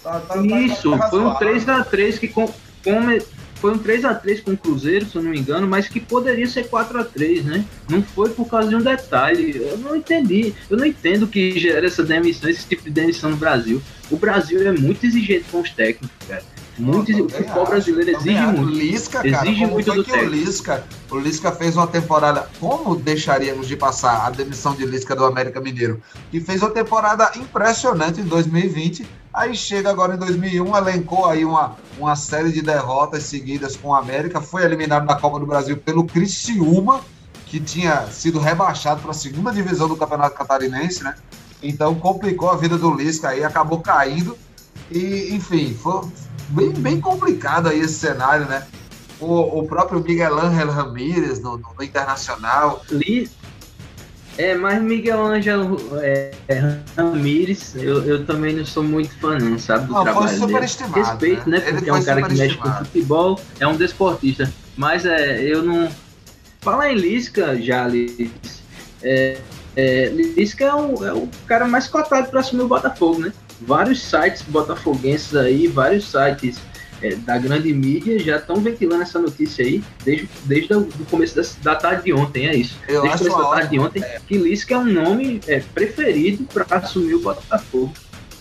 Tá, tá, tá isso, tá foi um 3x3 que com, com, foi um 3 a 3 com o Cruzeiro, se eu não me engano, mas que poderia ser 4 a 3 né? Não foi por causa de um detalhe. Eu não entendi. Eu não entendo que gera essa demissão, esse tipo de demissão no Brasil. O Brasil é muito exigente com os técnicos, cara. Muito, o futebol brasileiro exige muito. Lisca, cara, exige muito do técnico. O Lisca, o Lisca fez uma temporada. Como deixaríamos de passar a demissão de Lisca do América Mineiro? Que fez uma temporada impressionante em 2020 Aí chega agora em 2001, elencou aí uma, uma série de derrotas seguidas com o América, foi eliminado na Copa do Brasil pelo Criciúma, que tinha sido rebaixado para a segunda divisão do Campeonato Catarinense, né? Então complicou a vida do Lisca aí, acabou caindo. E, enfim, foi bem, bem complicado aí esse cenário, né? O, o próprio Miguel Ángel Ramírez no, no Internacional. É, mas Miguel Ângelo é, Ramírez, eu, eu também não sou muito fã, não, sabe? Do não, trabalho dele. Respeito, né? né porque é um cara que mexe com futebol, é um desportista. Mas é, eu não. Falar em Lisca, Jales, é, é, Lisca é o, é o cara mais cotado para assumir o Botafogo, né? Vários sites botafoguenses aí, vários sites é, da grande mídia já estão ventilando essa notícia aí desde, desde o começo da, da tarde de ontem, é isso. Eu desde o começo da tarde de ontem, é. que Lisca é um nome é, preferido para assumir o Botafogo.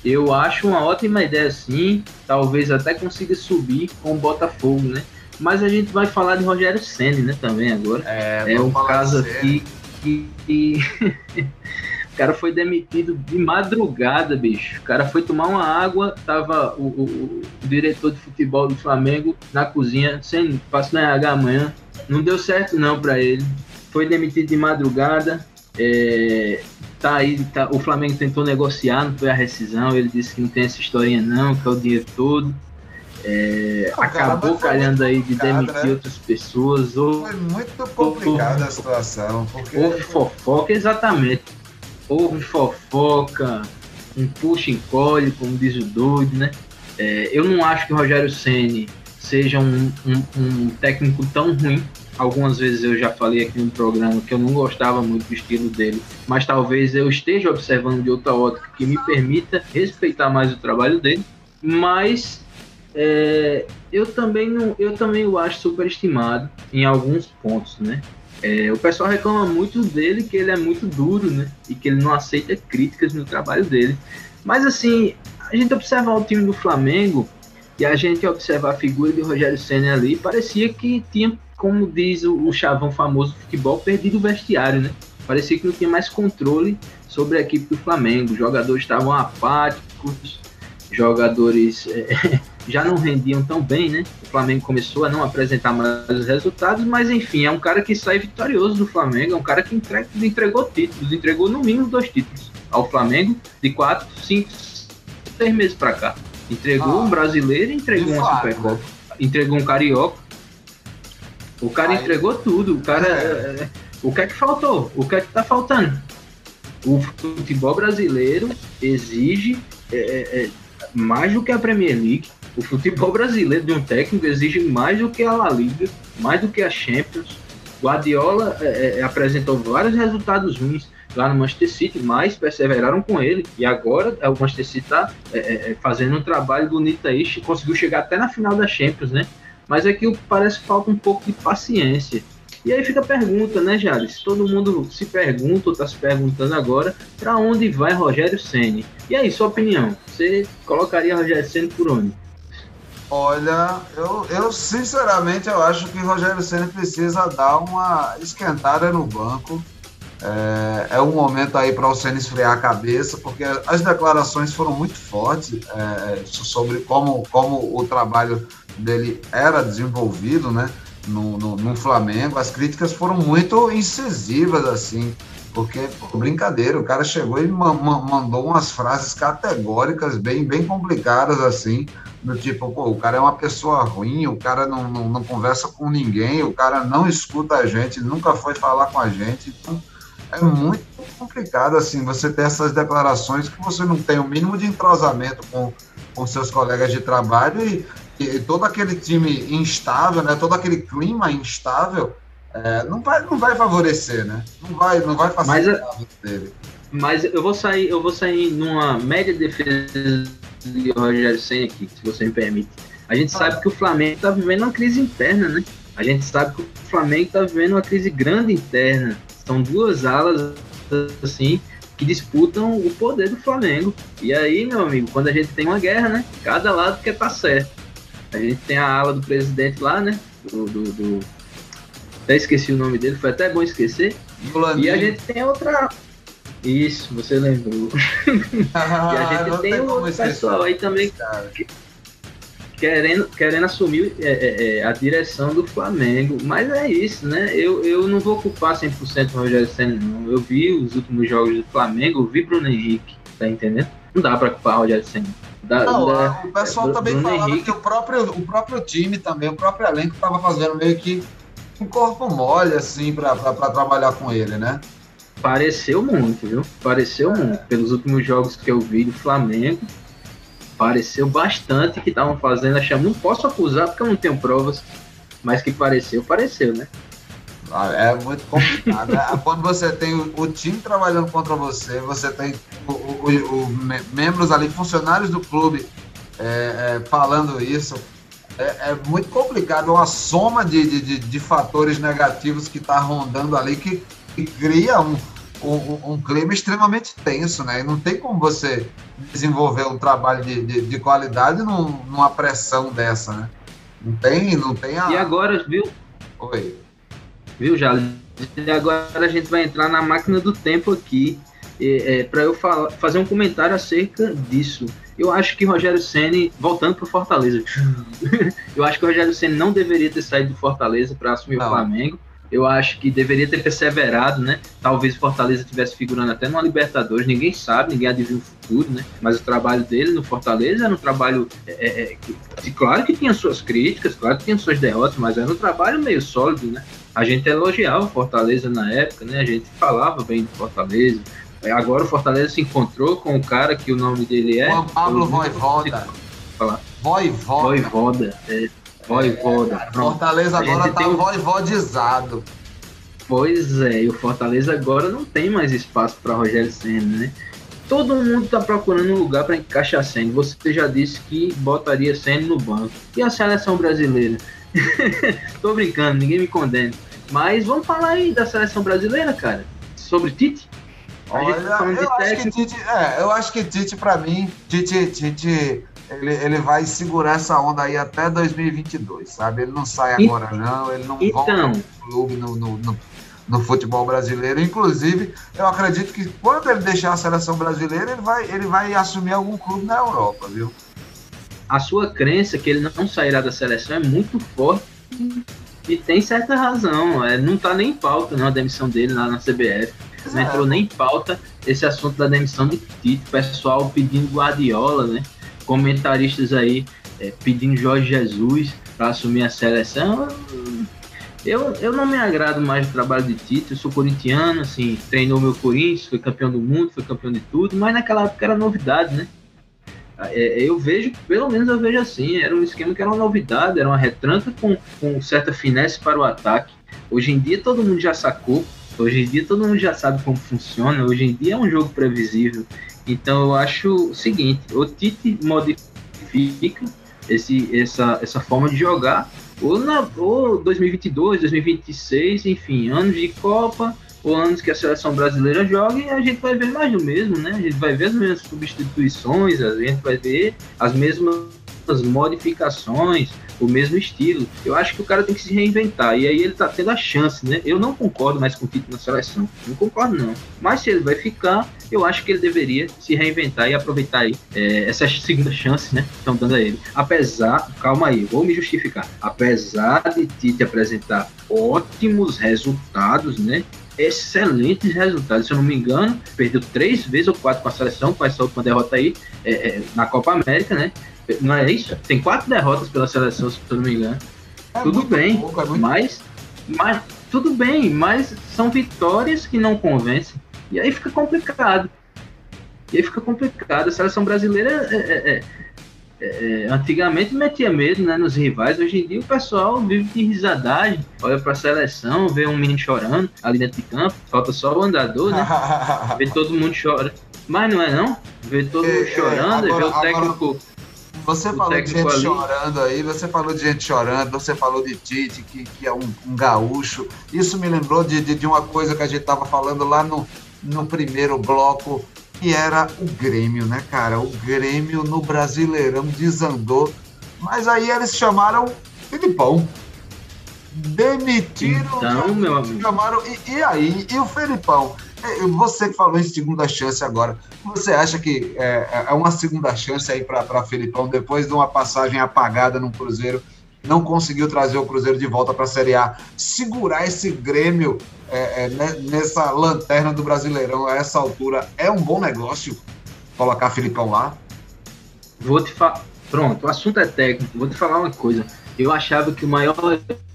Eu acho uma ótima ideia sim, talvez até consiga subir com o Botafogo, né? Mas a gente vai falar de Rogério Senna, né, também agora. É, é um caso aqui que o <laughs> <laughs> cara foi demitido de madrugada, bicho. O cara foi tomar uma água, tava o, o, o diretor de futebol do Flamengo na cozinha, sem passando RH amanhã. Não deu certo não para ele. Foi demitido de madrugada. É, tá aí, tá, o Flamengo tentou negociar, não foi a rescisão. Ele disse que não tem essa historinha não, que é o dinheiro todo. É, acabou calhando aí de demitir né? outras pessoas. Ou, foi muito complicada a situação. Porque... Houve fofoca, exatamente. Houve fofoca, um puxa encolhe, como diz o doido, né? É, eu não acho que o Rogério Ceni seja um, um, um, técnico tão ruim. Algumas vezes eu já falei aqui no programa que eu não gostava muito do estilo dele, mas talvez eu esteja observando de outra ótica que me permita respeitar mais o trabalho dele. Mas é, eu também não, eu também o acho superestimado em alguns pontos, né? É, o pessoal reclama muito dele que ele é muito duro, né? E que ele não aceita críticas no trabalho dele. Mas assim, a gente observar o time do Flamengo e a gente observar a figura de Rogério Senna ali, parecia que tinha, como diz o, o chavão famoso do futebol, perdido o vestiário, né? Parecia que não tinha mais controle sobre a equipe do Flamengo. Os jogadores estavam apáticos, jogadores é, <laughs> já não rendiam tão bem, né? O Flamengo começou a não apresentar mais os resultados, mas enfim, é um cara que sai vitorioso do Flamengo, é um cara que entrega, entregou títulos, entregou no mínimo dois títulos ao Flamengo de quatro, cinco, seis meses para cá. Entregou ah, um brasileiro, entregou uma Supercopa, né? entregou um carioca. O cara Aí, entregou tudo. O cara, é. é. é o que é que faltou? O que é que tá faltando? O futebol brasileiro exige é mais do que a Premier League. O futebol brasileiro de um técnico exige mais do que a La Liga, mais do que a Champions. Guardiola é, é, apresentou vários resultados ruins lá no Manchester City, mas perseveraram com ele. E agora é, o Manchester City está é, é, fazendo um trabalho bonito aí, conseguiu chegar até na final da Champions, né? Mas é que parece que falta um pouco de paciência. E aí fica a pergunta, né, Jales? Todo mundo se pergunta ou está se perguntando agora para onde vai Rogério Ceni. E aí, sua opinião? Você colocaria Rogério Ceni por onde? Olha, eu, eu sinceramente eu acho que Rogério Ceni precisa dar uma esquentada no banco. É, é um momento aí para o Ceni esfriar a cabeça, porque as declarações foram muito fortes é, sobre como, como o trabalho dele era desenvolvido, né? no, no, no, Flamengo, as críticas foram muito incisivas, assim, porque, pô, brincadeira, o cara chegou e ma ma mandou umas frases categóricas, bem, bem complicadas, assim, do tipo, pô, o cara é uma pessoa ruim, o cara não, não, não conversa com ninguém, o cara não escuta a gente, nunca foi falar com a gente, então é muito complicado, assim, você ter essas declarações que você não tem o mínimo de entrosamento com, com seus colegas de trabalho e, e todo aquele time instável, né, todo aquele clima instável, é, não, vai, não vai favorecer, né? Não vai, não vai facilitar mas, a dele. Mas eu vou sair, eu vou sair numa média defesa de Rogério Senna aqui, se você me permite. A gente ah. sabe que o Flamengo está vivendo uma crise interna, né? A gente sabe que o Flamengo está vivendo uma crise grande interna. São duas alas assim que disputam o poder do Flamengo. E aí, meu amigo, quando a gente tem uma guerra, né? Cada lado quer estar tá certo. A gente tem a ala do presidente lá, né? Do, do, do... Até esqueci o nome dele, foi até bom esquecer. E a gente tem outra. Isso, você lembrou. Ah, <laughs> e a gente tem o pessoal aí também que, querendo, querendo assumir é, é, é, a direção do Flamengo. Mas é isso, né? Eu, eu não vou ocupar 100% o Rogério Senna, não. Eu vi os últimos jogos do Flamengo, eu vi Bruno Henrique, tá entendendo? Não dá pra culpar o Rogério Senna. Da, não, da, o pessoal é, também Bruno falava Henrique... que o próprio, o próprio time também, o próprio elenco estava fazendo meio que um corpo mole, assim, para trabalhar com ele, né? Pareceu muito, viu? Pareceu muito. Pelos últimos jogos que eu vi do Flamengo, pareceu bastante que estavam fazendo. Achei, não posso acusar porque eu não tenho provas, mas que pareceu, pareceu, né? Ah, é muito complicado. é, <laughs> quando você tem o, o, time trabalhando contra você, você tem o, o, o membros ali, funcionários do clube é, é, falando isso. É, é, muito complicado, uma soma de, de, de fatores negativos que está rondando ali que, que cria um, um, um, clima extremamente tenso, né? E não tem como você desenvolver um trabalho de, de, de qualidade num, numa pressão dessa, né? Não tem, não tem a... E agora, viu? Oi viu, Jales? E agora a gente vai entrar na máquina do tempo aqui é, para eu falar, fazer um comentário acerca disso. Eu acho que Rogério Ceni voltando para o Fortaleza, <laughs> eu acho que o Rogério Ceni não deveria ter saído do Fortaleza para assumir não. o Flamengo. Eu acho que deveria ter perseverado, né? Talvez o Fortaleza estivesse figurando até numa Libertadores, ninguém sabe, ninguém adivinha o futuro, né? Mas o trabalho dele no Fortaleza era um trabalho, é, é, é que, claro que tinha suas críticas, claro que tinha suas derrotas, mas era um trabalho meio sólido, né? A gente elogiava o Fortaleza na época, né? A gente falava bem do Fortaleza, agora o Fortaleza se encontrou com o cara que o nome dele é. Juan Pablo Voivoda. Voivoda. Voivoda. É, Voivoda. É, Fortaleza agora tá um... voivodizado. Pois é, e o Fortaleza agora não tem mais espaço para Rogério Senna, né? Todo mundo tá procurando um lugar para encaixar Senna. Você já disse que botaria Senna no banco. E a seleção brasileira? <laughs> Tô brincando, ninguém me condena. Mas vamos falar aí da seleção brasileira, cara. Sobre Tite? Olha, tá eu acho, que Tite, é, eu acho que Tite, para mim, Tite, Tite ele, ele vai segurar essa onda aí até 2022, sabe? Ele não sai agora, não, ele não então, volta no clube, no, no, no, no, futebol brasileiro. Inclusive, eu acredito que quando ele deixar a seleção brasileira, ele vai, ele vai assumir algum clube na Europa, viu? A sua crença que ele não sairá da seleção é muito forte e tem certa razão. É, não tá nem em pauta não, a demissão dele lá na CBF não entrou nem em pauta esse assunto da demissão de Tite, pessoal pedindo Guardiola, né? Comentaristas aí é, pedindo Jorge Jesus para assumir a seleção. Eu, eu não me agrado mais do trabalho de Tite, eu sou corintiano, assim, treinou meu Corinthians, foi campeão do mundo, foi campeão de tudo, mas naquela época era novidade, né? É, eu vejo, pelo menos eu vejo assim, era um esquema que era uma novidade, era uma retranca com, com certa finesse para o ataque. Hoje em dia todo mundo já sacou Hoje em dia todo mundo já sabe como funciona, hoje em dia é um jogo previsível. Então eu acho o seguinte, o Tite modifica esse, essa, essa forma de jogar, ou, na, ou 2022, 2026, enfim, anos de Copa, ou anos que a seleção brasileira joga e a gente vai ver mais do mesmo, né? A gente vai ver as mesmas substituições, a gente vai ver as mesmas modificações, o mesmo estilo. Eu acho que o cara tem que se reinventar. E aí ele tá tendo a chance, né? Eu não concordo mais com o título na seleção. Não concordo, não. Mas se ele vai ficar, eu acho que ele deveria se reinventar e aproveitar aí é, essa segunda chance, né? Estão dando a ele. Apesar, calma aí, vou me justificar. Apesar de Tite apresentar ótimos resultados, né? excelentes resultados. Se eu não me engano, perdeu três vezes ou quatro com a seleção, com essa última derrota aí é, é, na Copa América, né? Não é isso? Tem quatro derrotas pela seleção, se eu não me engano. É tudo bem, pouco, é mas, mas tudo bem, mas são vitórias que não convencem. E aí fica complicado. E aí fica complicado. A seleção brasileira é, é, é, é antigamente metia medo né, nos rivais. Hoje em dia o pessoal vive de risadagem. Olha para a seleção, vê um menino chorando ali dentro de campo. Falta só o andador, né? <laughs> vê todo mundo chora. Mas não é não? Vê todo mundo é, chorando, agora, vê o técnico. Agora você falou de gente ali. chorando aí, você falou de gente chorando, você falou de Tite, que, que é um, um gaúcho. Isso me lembrou de, de, de uma coisa que a gente estava falando lá no, no primeiro bloco, que era o Grêmio, né, cara? O Grêmio no Brasileirão desandou. Mas aí eles chamaram Filipão. Demitiram. Então, meu amigo. Chamaram, e, e aí? E o Felipão? É, você que falou em segunda chance agora, você acha que é, é uma segunda chance aí para Felipão, depois de uma passagem apagada no Cruzeiro, não conseguiu trazer o Cruzeiro de volta para a Série A, segurar esse Grêmio é, é, nessa lanterna do Brasileirão a essa altura, é um bom negócio colocar Felipão lá? Vou te falar. Pronto, o assunto é técnico. Vou te falar uma coisa. Eu achava que o maior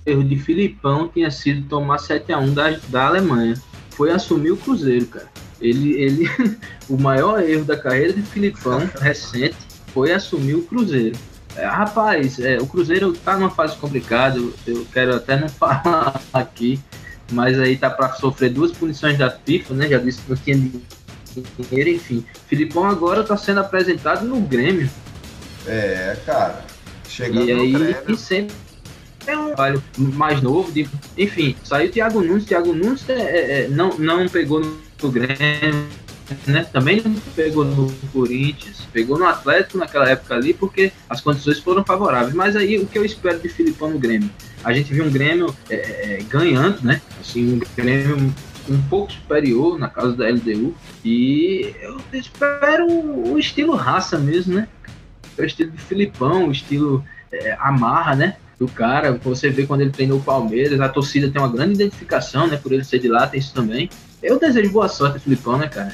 erro de Filipão tinha sido tomar 7 a 1 da, da Alemanha foi assumir o Cruzeiro, cara. Ele, ele, <laughs> o maior erro da carreira de Filipão <laughs> recente foi assumir o Cruzeiro. É, rapaz, é, o Cruzeiro tá numa fase complicada, eu, eu quero até não <laughs> falar aqui, mas aí tá para sofrer duas punições da FIFA, né? Já disse que não tinha dinheiro, enfim. Filipão agora tá sendo apresentado no Grêmio. É, cara. Chegando e aí, e sempre é um trabalho mais novo. De, enfim, saiu o Thiago Nunes. Thiago Nunes é, é, é não, não pegou no Grêmio, né? Também não pegou no Corinthians, pegou no Atlético naquela época ali, porque as condições foram favoráveis. Mas aí o que eu espero de Filipão no Grêmio? A gente viu um Grêmio é, é, ganhando, né? Assim, um Grêmio um pouco superior na casa da LDU. E eu espero o estilo raça mesmo, né? O estilo do Filipão, o estilo é, amarra, né? Do cara. Você vê quando ele treinou o Palmeiras, a torcida tem uma grande identificação, né? Por ele ser de lá, tem isso também. Eu desejo boa sorte, Filipão, né, cara?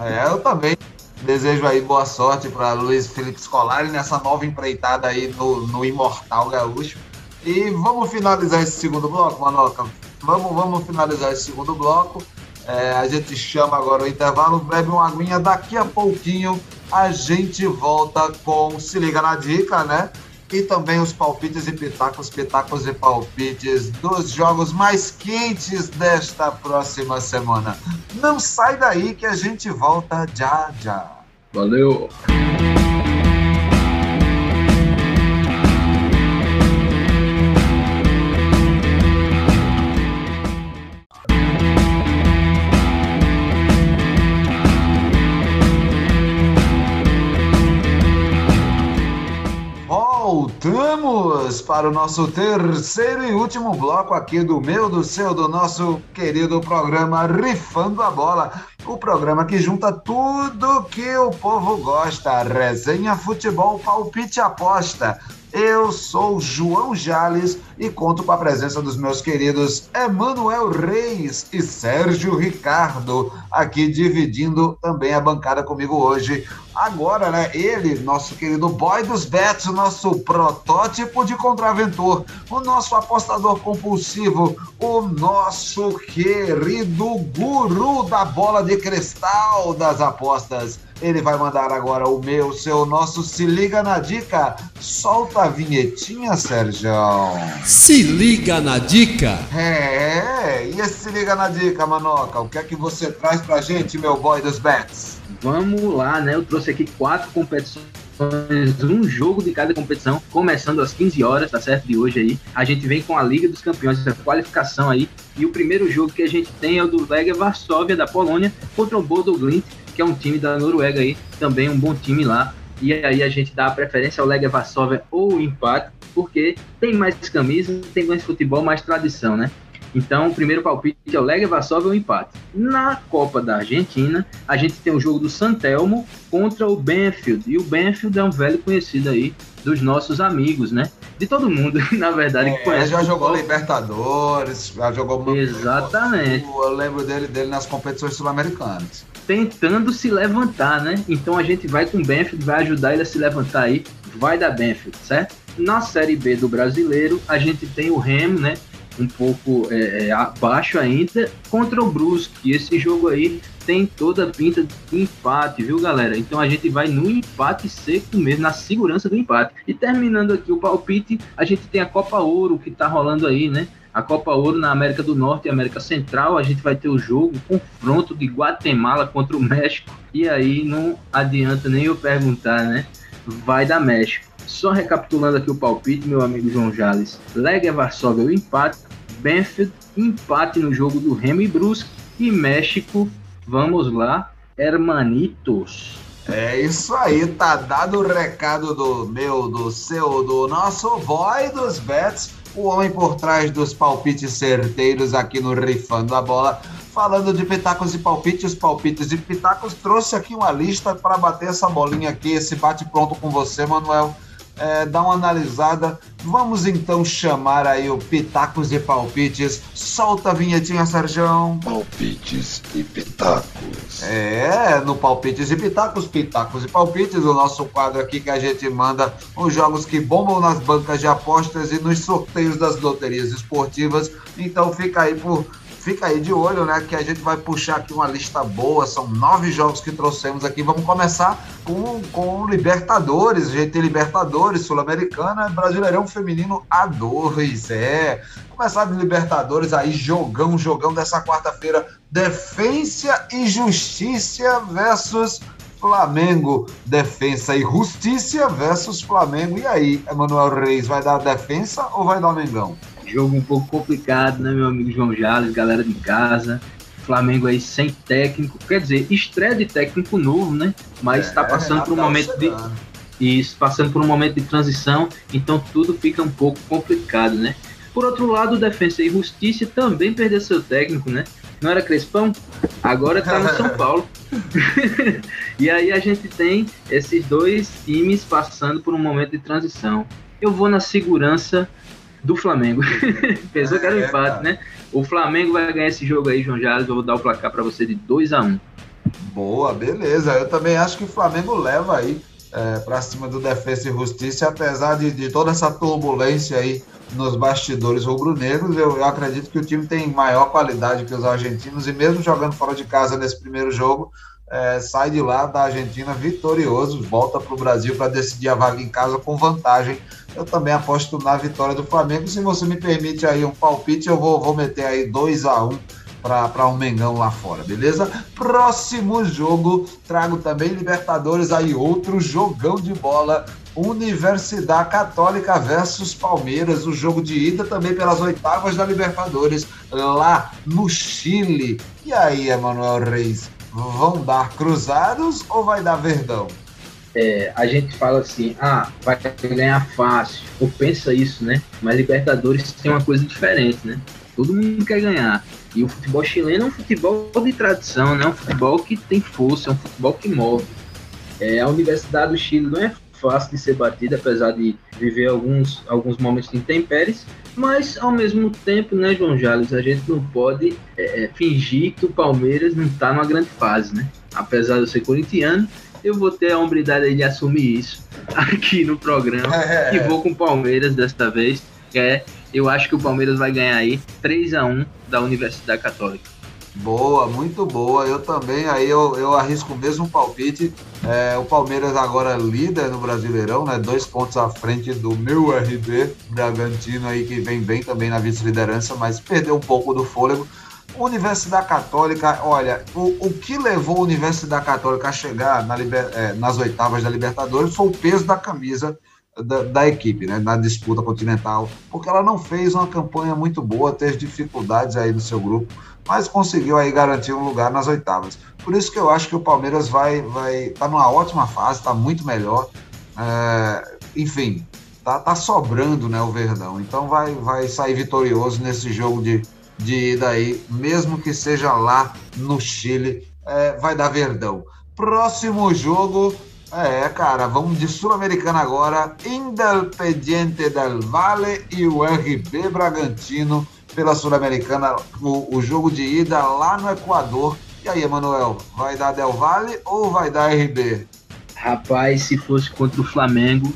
É, eu também. Desejo aí boa sorte para Luiz Felipe Scolari nessa nova empreitada aí no, no Imortal Gaúcho. E vamos finalizar esse segundo bloco, Manoca. Vamos, vamos finalizar esse segundo bloco. É, a gente chama agora o intervalo, bebe uma aguinha. Daqui a pouquinho a gente volta com Se Liga na Dica, né? E também os palpites e pitacos, pitacos e palpites dos jogos mais quentes desta próxima semana. Não sai daí que a gente volta já já. Valeu! Voltamos para o nosso terceiro e último bloco aqui do meu, do seu, do nosso querido programa Rifando a Bola. O programa que junta tudo que o povo gosta: resenha, futebol, palpite aposta. Eu sou João Jales e conto com a presença dos meus queridos Emanuel Reis e Sérgio Ricardo, aqui dividindo também a bancada comigo hoje. Agora, né, ele, nosso querido boy dos bets, nosso protótipo de contraventor, o nosso apostador compulsivo, o nosso querido guru da bola de cristal das apostas. Ele vai mandar agora o meu, seu, nosso Se Liga na Dica. Solta a vinhetinha, Sérgio. Se liga na dica. É, e esse Se Liga na Dica, Manoca? O que é que você traz pra gente, meu boy dos bets? Vamos lá, né? Eu trouxe aqui quatro competições um jogo de cada competição, começando às 15 horas, tá certo? De hoje aí. A gente vem com a Liga dos Campeões, essa qualificação aí. E o primeiro jogo que a gente tem é o do Legia Varsóvia da Polônia contra o Bodo Glint, que é um time da Noruega aí, também um bom time lá. E aí a gente dá a preferência ao Legia Varsóvia ou o empate, porque tem mais camisa, tem mais futebol, mais tradição, né? Então, o primeiro palpite é o Legia Varsóvia ou empate. Na Copa da Argentina, a gente tem o jogo do Santelmo contra o Benfield. E o Benfield é um velho conhecido aí dos nossos amigos, né? De todo mundo, <laughs> na verdade, é, que conhece. já jogou Libertadores, já jogou. Exatamente. Eu lembro dele, dele nas competições sul-americanas. Tentando se levantar, né? Então a gente vai com o Benfield, vai ajudar ele a se levantar aí. Vai da Benfield, certo? Na Série B do Brasileiro, a gente tem o Remo, né? um pouco é, abaixo ainda contra o Brusque. Esse jogo aí tem toda a pinta de empate, viu, galera? Então a gente vai no empate seco mesmo, na segurança do empate. E terminando aqui o palpite, a gente tem a Copa Ouro que tá rolando aí, né? A Copa Ouro na América do Norte e América Central, a gente vai ter o jogo, o confronto de Guatemala contra o México. E aí não adianta nem eu perguntar, né? Vai dar México. Só recapitulando aqui o palpite, meu amigo João Jales. Legia Varsóvia, o empate. Benfield, empate no jogo do Remo e Brusque. E México, vamos lá, Hermanitos. É isso aí, tá dado o recado do meu, do seu, do nosso boy dos bets, o homem por trás dos palpites certeiros aqui no Rifando a Bola. Falando de pitacos e palpites, palpites e pitacos, trouxe aqui uma lista para bater essa bolinha aqui, esse bate pronto com você, Manuel é, dar uma analisada. Vamos então chamar aí o Pitacos e Palpites. Solta a vinhetinha, Sérgio. Palpites e Pitacos. É, no Palpites e Pitacos, Pitacos e Palpites, o nosso quadro aqui que a gente manda os jogos que bombam nas bancas de apostas e nos sorteios das loterias esportivas. Então fica aí por fica aí de olho, né? Que a gente vai puxar aqui uma lista boa. São nove jogos que trouxemos aqui. Vamos começar com, com Libertadores, GT Libertadores, Sul-Americana, Brasileirão Feminino A2. É. Começar de Libertadores aí, jogão, jogão dessa quarta-feira. Defensa e Justiça versus Flamengo, defensa e justiça versus Flamengo. E aí, Emanuel Reis, vai dar defensa ou vai dar Mengão? Jogo um pouco complicado, né, meu amigo João Jales, galera de casa. Flamengo aí sem técnico, quer dizer, estreia de técnico novo, né? Mas está é, passando por um momento chegando. de isso, passando por um momento de transição, então tudo fica um pouco complicado, né? Por outro lado, o Defensa e Justiça também perdeu seu técnico, né? Não era Crespão? Agora tá no São Paulo. <laughs> e aí a gente tem esses dois times passando por um momento de transição. Eu vou na segurança do Flamengo. Pensou que era um empate, né? O Flamengo vai ganhar esse jogo aí, João Jales. Eu vou dar o placar para você de 2 a 1 um. Boa, beleza. Eu também acho que o Flamengo leva aí é, para cima do Defesa e Justiça, apesar de, de, toda essa turbulência aí nos bastidores rubro-negros, eu, eu, acredito que o time tem maior qualidade que os argentinos e mesmo jogando fora de casa nesse primeiro jogo, é, sai de lá da Argentina vitorioso, volta para o Brasil para decidir a vaga em casa com vantagem. Eu também aposto na vitória do Flamengo. Se você me permite aí um palpite, eu vou, vou meter aí 2 a 1 um para um Mengão lá fora, beleza? Próximo jogo, trago também Libertadores aí, outro jogão de bola. Universidade Católica versus Palmeiras, o jogo de ida também pelas oitavas da Libertadores, lá no Chile. E aí, Emanuel Reis, vão dar cruzados ou vai dar verdão? É, a gente fala assim, ah, vai ganhar fácil, ou pensa isso, né? Mas Libertadores tem uma coisa diferente, né? Todo mundo quer ganhar. E o futebol chileno é um futebol de tradição, né? Um futebol que tem força, é um futebol que move. É, a Universidade do Chile não é fácil de ser batida, apesar de viver alguns, alguns momentos de intempéries, mas ao mesmo tempo, né, João Jales, a gente não pode é, é fingir que o Palmeiras não está numa grande fase, né? Apesar de eu ser corintiano, eu vou ter a hombridade de assumir isso <laughs> aqui no programa e vou com o Palmeiras desta vez, é eu acho que o Palmeiras vai ganhar aí 3 a 1 da Universidade Católica. Boa, muito boa. Eu também, aí eu, eu arrisco o mesmo palpite. É, o Palmeiras agora líder no Brasileirão, né? Dois pontos à frente do meu RB Bragantino aí, que vem bem também na vice-liderança, mas perdeu um pouco do fôlego. Universidade Católica, olha, o, o que levou a Universidade Católica a chegar na é, nas oitavas da Libertadores foi o peso da camisa da, da, equipe, né, na disputa continental, porque ela não fez uma campanha muito boa, teve dificuldades aí no seu grupo, mas conseguiu aí garantir um lugar nas oitavas. Por isso que eu acho que o Palmeiras vai vai tá numa ótima fase, está muito melhor. É, enfim, tá, tá sobrando, né, o Verdão. Então vai vai sair vitorioso nesse jogo de de ida aí, mesmo que seja lá no Chile, é, vai dar Verdão. Próximo jogo, é, cara, vamos de Sul-Americana agora. Independiente del Valle e o RB Bragantino pela Sul-Americana. O, o, jogo de ida lá no Equador. E aí, Emanuel, vai dar Del Valle ou vai dar RB? Rapaz, se fosse contra o Flamengo,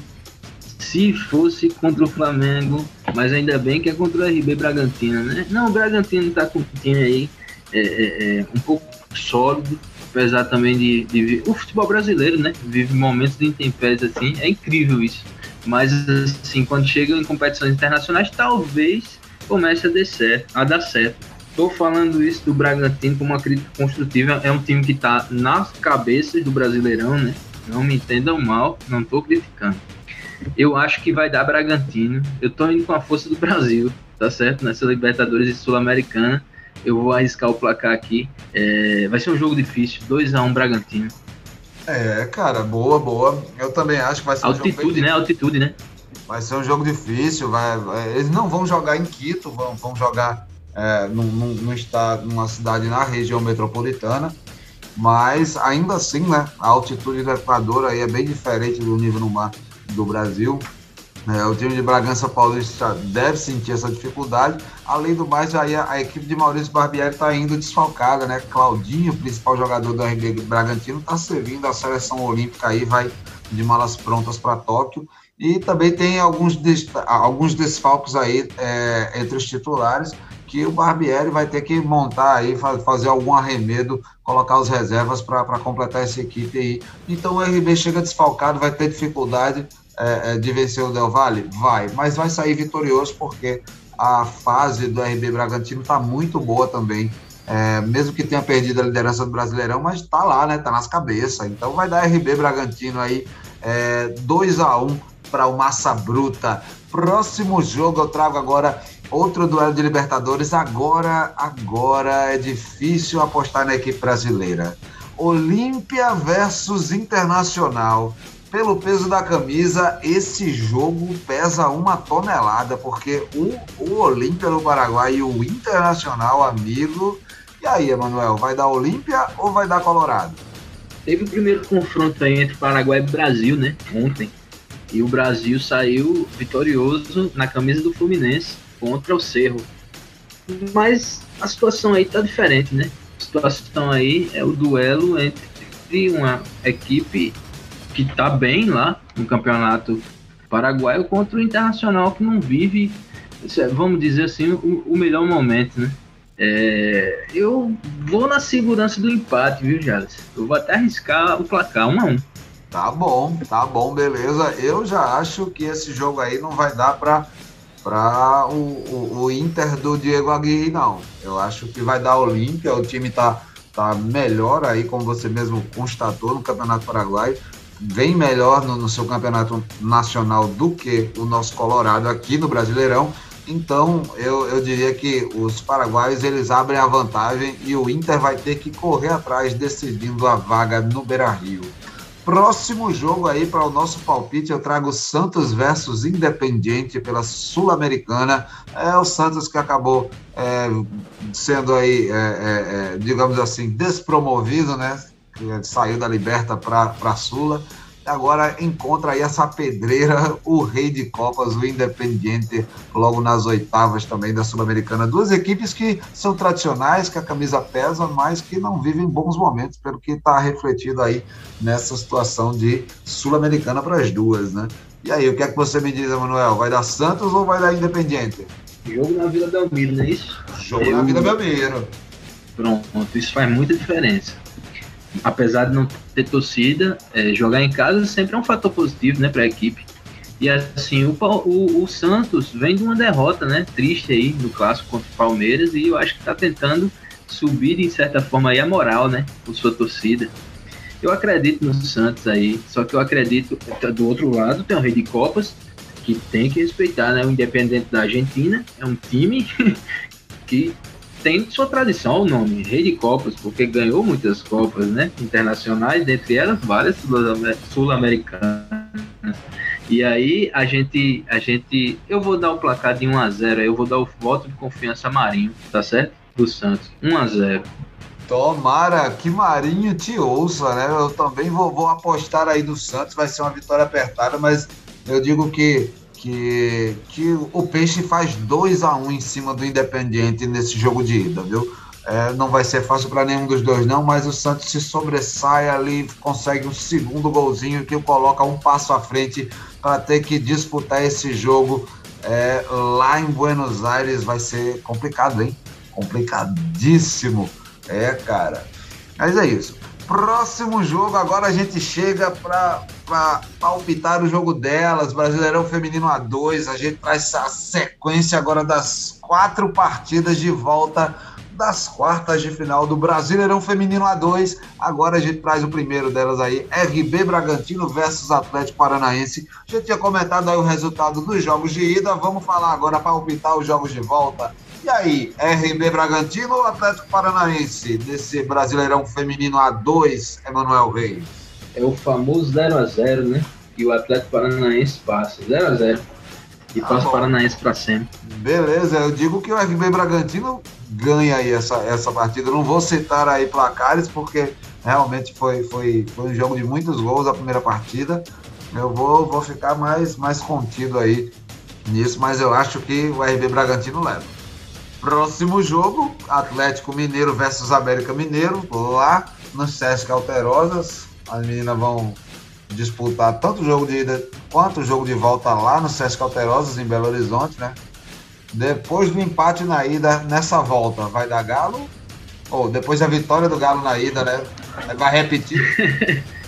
se fosse contra o Flamengo, mas ainda bem que é contra o RB Bragantino, né? Não, o Bragantino tá com um time aí é, é, é, um pouco sólido, apesar também de, de, o futebol brasileiro, né, vive momentos de intempéries assim, é incrível isso. Mas assim, quando chegam em competições internacionais, talvez comece a dar certo, a dar certo. Estou falando isso do Bragantino como uma crítica construtiva, é um time que está nas cabeças do Brasileirão, né? Não me entendam mal, não estou criticando. Eu acho que vai dar Bragantino. Eu estou indo com a força do Brasil, tá certo? Nessa Libertadores e Sul-Americana eu vou arriscar o placar aqui. É, vai ser um jogo difícil, 2x1 um Bragantino. É, cara, boa, boa. Eu também acho que vai ser Altitude, um jogo né? Altitude, né? Vai ser um jogo difícil. Vai, vai, eles não vão jogar em Quito, vão, vão jogar é, num, num estado, numa cidade na região metropolitana. Mas ainda assim, né? A altitude do Equador aí é bem diferente do nível no mar do Brasil. É, o time de Bragança Paulista deve sentir essa dificuldade. Além do mais, aí a, a equipe de Maurício Barbieri está indo desfalcada, né? Claudinho, principal jogador do RB Bragantino, está servindo a seleção olímpica aí, vai de malas prontas para Tóquio. E também tem alguns, des, alguns desfalques aí é, entre os titulares que o Barbieri vai ter que montar aí, fazer algum arremedo, colocar os reservas para completar essa equipe aí. Então o RB chega desfalcado, vai ter dificuldade é, é, de vencer o Del Valle? Vai, mas vai sair vitorioso porque a fase do RB Bragantino está muito boa também. É, mesmo que tenha perdido a liderança do Brasileirão, mas está lá, né? Tá nas cabeças. Então vai dar RB Bragantino aí é, 2 a 1 para o Massa Bruta. Próximo jogo eu trago agora outro duelo de Libertadores. Agora, agora é difícil apostar na equipe brasileira. Olímpia versus Internacional. Pelo peso da camisa, esse jogo pesa uma tonelada, porque o, o Olímpia do Paraguai e o Internacional, amigo. E aí, Emanuel, vai dar Olímpia ou vai dar Colorado? Teve o primeiro confronto aí entre Paraguai e Brasil, né? Ontem. E o Brasil saiu vitorioso na camisa do Fluminense contra o Cerro. Mas a situação aí tá diferente, né? A situação aí é o duelo entre uma equipe que tá bem lá no campeonato paraguaio contra o Internacional que não vive, é, vamos dizer assim, o, o melhor momento, né? É, eu vou na segurança do empate, viu, Jales? Eu vou até arriscar o placar 1 a 1 Tá bom, tá bom, beleza. Eu já acho que esse jogo aí não vai dar para para o, o, o, Inter do Diego Aguirre, não. Eu acho que vai dar Olímpia, o time tá, tá melhor aí, como você mesmo constatou, no Campeonato Paraguai, vem melhor no, no seu campeonato nacional do que o nosso Colorado aqui no Brasileirão. Então, eu, eu diria que os paraguaios eles abrem a vantagem e o Inter vai ter que correr atrás decidindo a vaga no Beira-Rio. Próximo jogo aí para o nosso palpite, eu trago Santos versus Independiente pela Sul-Americana. É o Santos que acabou é, sendo aí, é, é, é digamos assim, despromovido, né? Que saiu da Liberta para a Sula agora encontra aí essa pedreira, o rei de Copas, o Independiente, logo nas oitavas também da Sul-Americana. Duas equipes que são tradicionais, que a camisa pesa, mas que não vivem bons momentos, pelo que está refletido aí nessa situação de Sul-Americana para as duas, né? E aí, o que é que você me diz, Emanuel? Vai dar Santos ou vai dar Independiente? Jogo na Vila Belmiro, não é isso? Jogo Eu... na Vila Belmiro. Pronto, isso faz muita diferença apesar de não ter torcida, é, jogar em casa sempre é um fator positivo, né, para a equipe. E assim, o, o, o, Santos vem de uma derrota, né, triste aí no clássico contra o Palmeiras e eu acho que está tentando subir de certa forma aí a moral, né, com sua torcida. Eu acredito no Santos aí, só que eu acredito do outro lado tem o Rei de Copas que tem que respeitar, né, o Independente da Argentina é um time <laughs> que tem sua tradição o nome, Rei de Copas, porque ganhou muitas Copas né, internacionais, dentre elas várias sul-americanas. E aí a gente, a gente, eu vou dar o placar de 1 a 0, eu vou dar o voto de confiança a Marinho, tá certo? Do Santos, 1 a 0. Tomara que Marinho te ouça, né? Eu também vou, vou apostar aí do Santos, vai ser uma vitória apertada, mas eu digo que que, que o Peixe faz 2 a 1 um em cima do Independiente nesse jogo de ida, viu? É, não vai ser fácil para nenhum dos dois, não, mas o Santos se sobressai ali, consegue um segundo golzinho que o coloca um passo à frente para ter que disputar esse jogo é, lá em Buenos Aires. Vai ser complicado, hein? Complicadíssimo. É, cara. Mas é isso. Próximo jogo, agora a gente chega para palpitar o jogo delas, Brasileirão Feminino A2. A gente traz a sequência agora das quatro partidas de volta das quartas de final do Brasileirão Feminino A2. Agora a gente traz o primeiro delas aí, RB Bragantino versus Atlético Paranaense. Gente tinha comentado aí o resultado dos jogos de ida, vamos falar agora para palpitar os jogos de volta. E aí, RB Bragantino ou Atlético Paranaense desse Brasileirão Feminino A2, Emanuel Reis? É o famoso 0x0, né? E o Atlético Paranaense passa. 0x0. E ah, passa o Paranaense para sempre. Beleza, eu digo que o RB Bragantino ganha aí essa, essa partida. não vou citar aí placares, porque realmente foi, foi, foi um jogo de muitos gols a primeira partida. Eu vou, vou ficar mais, mais contido aí nisso, mas eu acho que o RB Bragantino leva. Próximo jogo, Atlético Mineiro versus América Mineiro, lá no Sesc Alterosas. As meninas vão disputar tanto o jogo de ida quanto o jogo de volta lá no Sesc Alterosas, em Belo Horizonte, né? Depois do empate na ida, nessa volta, vai dar Galo? Ou depois da vitória do Galo na ida, né? Vai repetir? <laughs>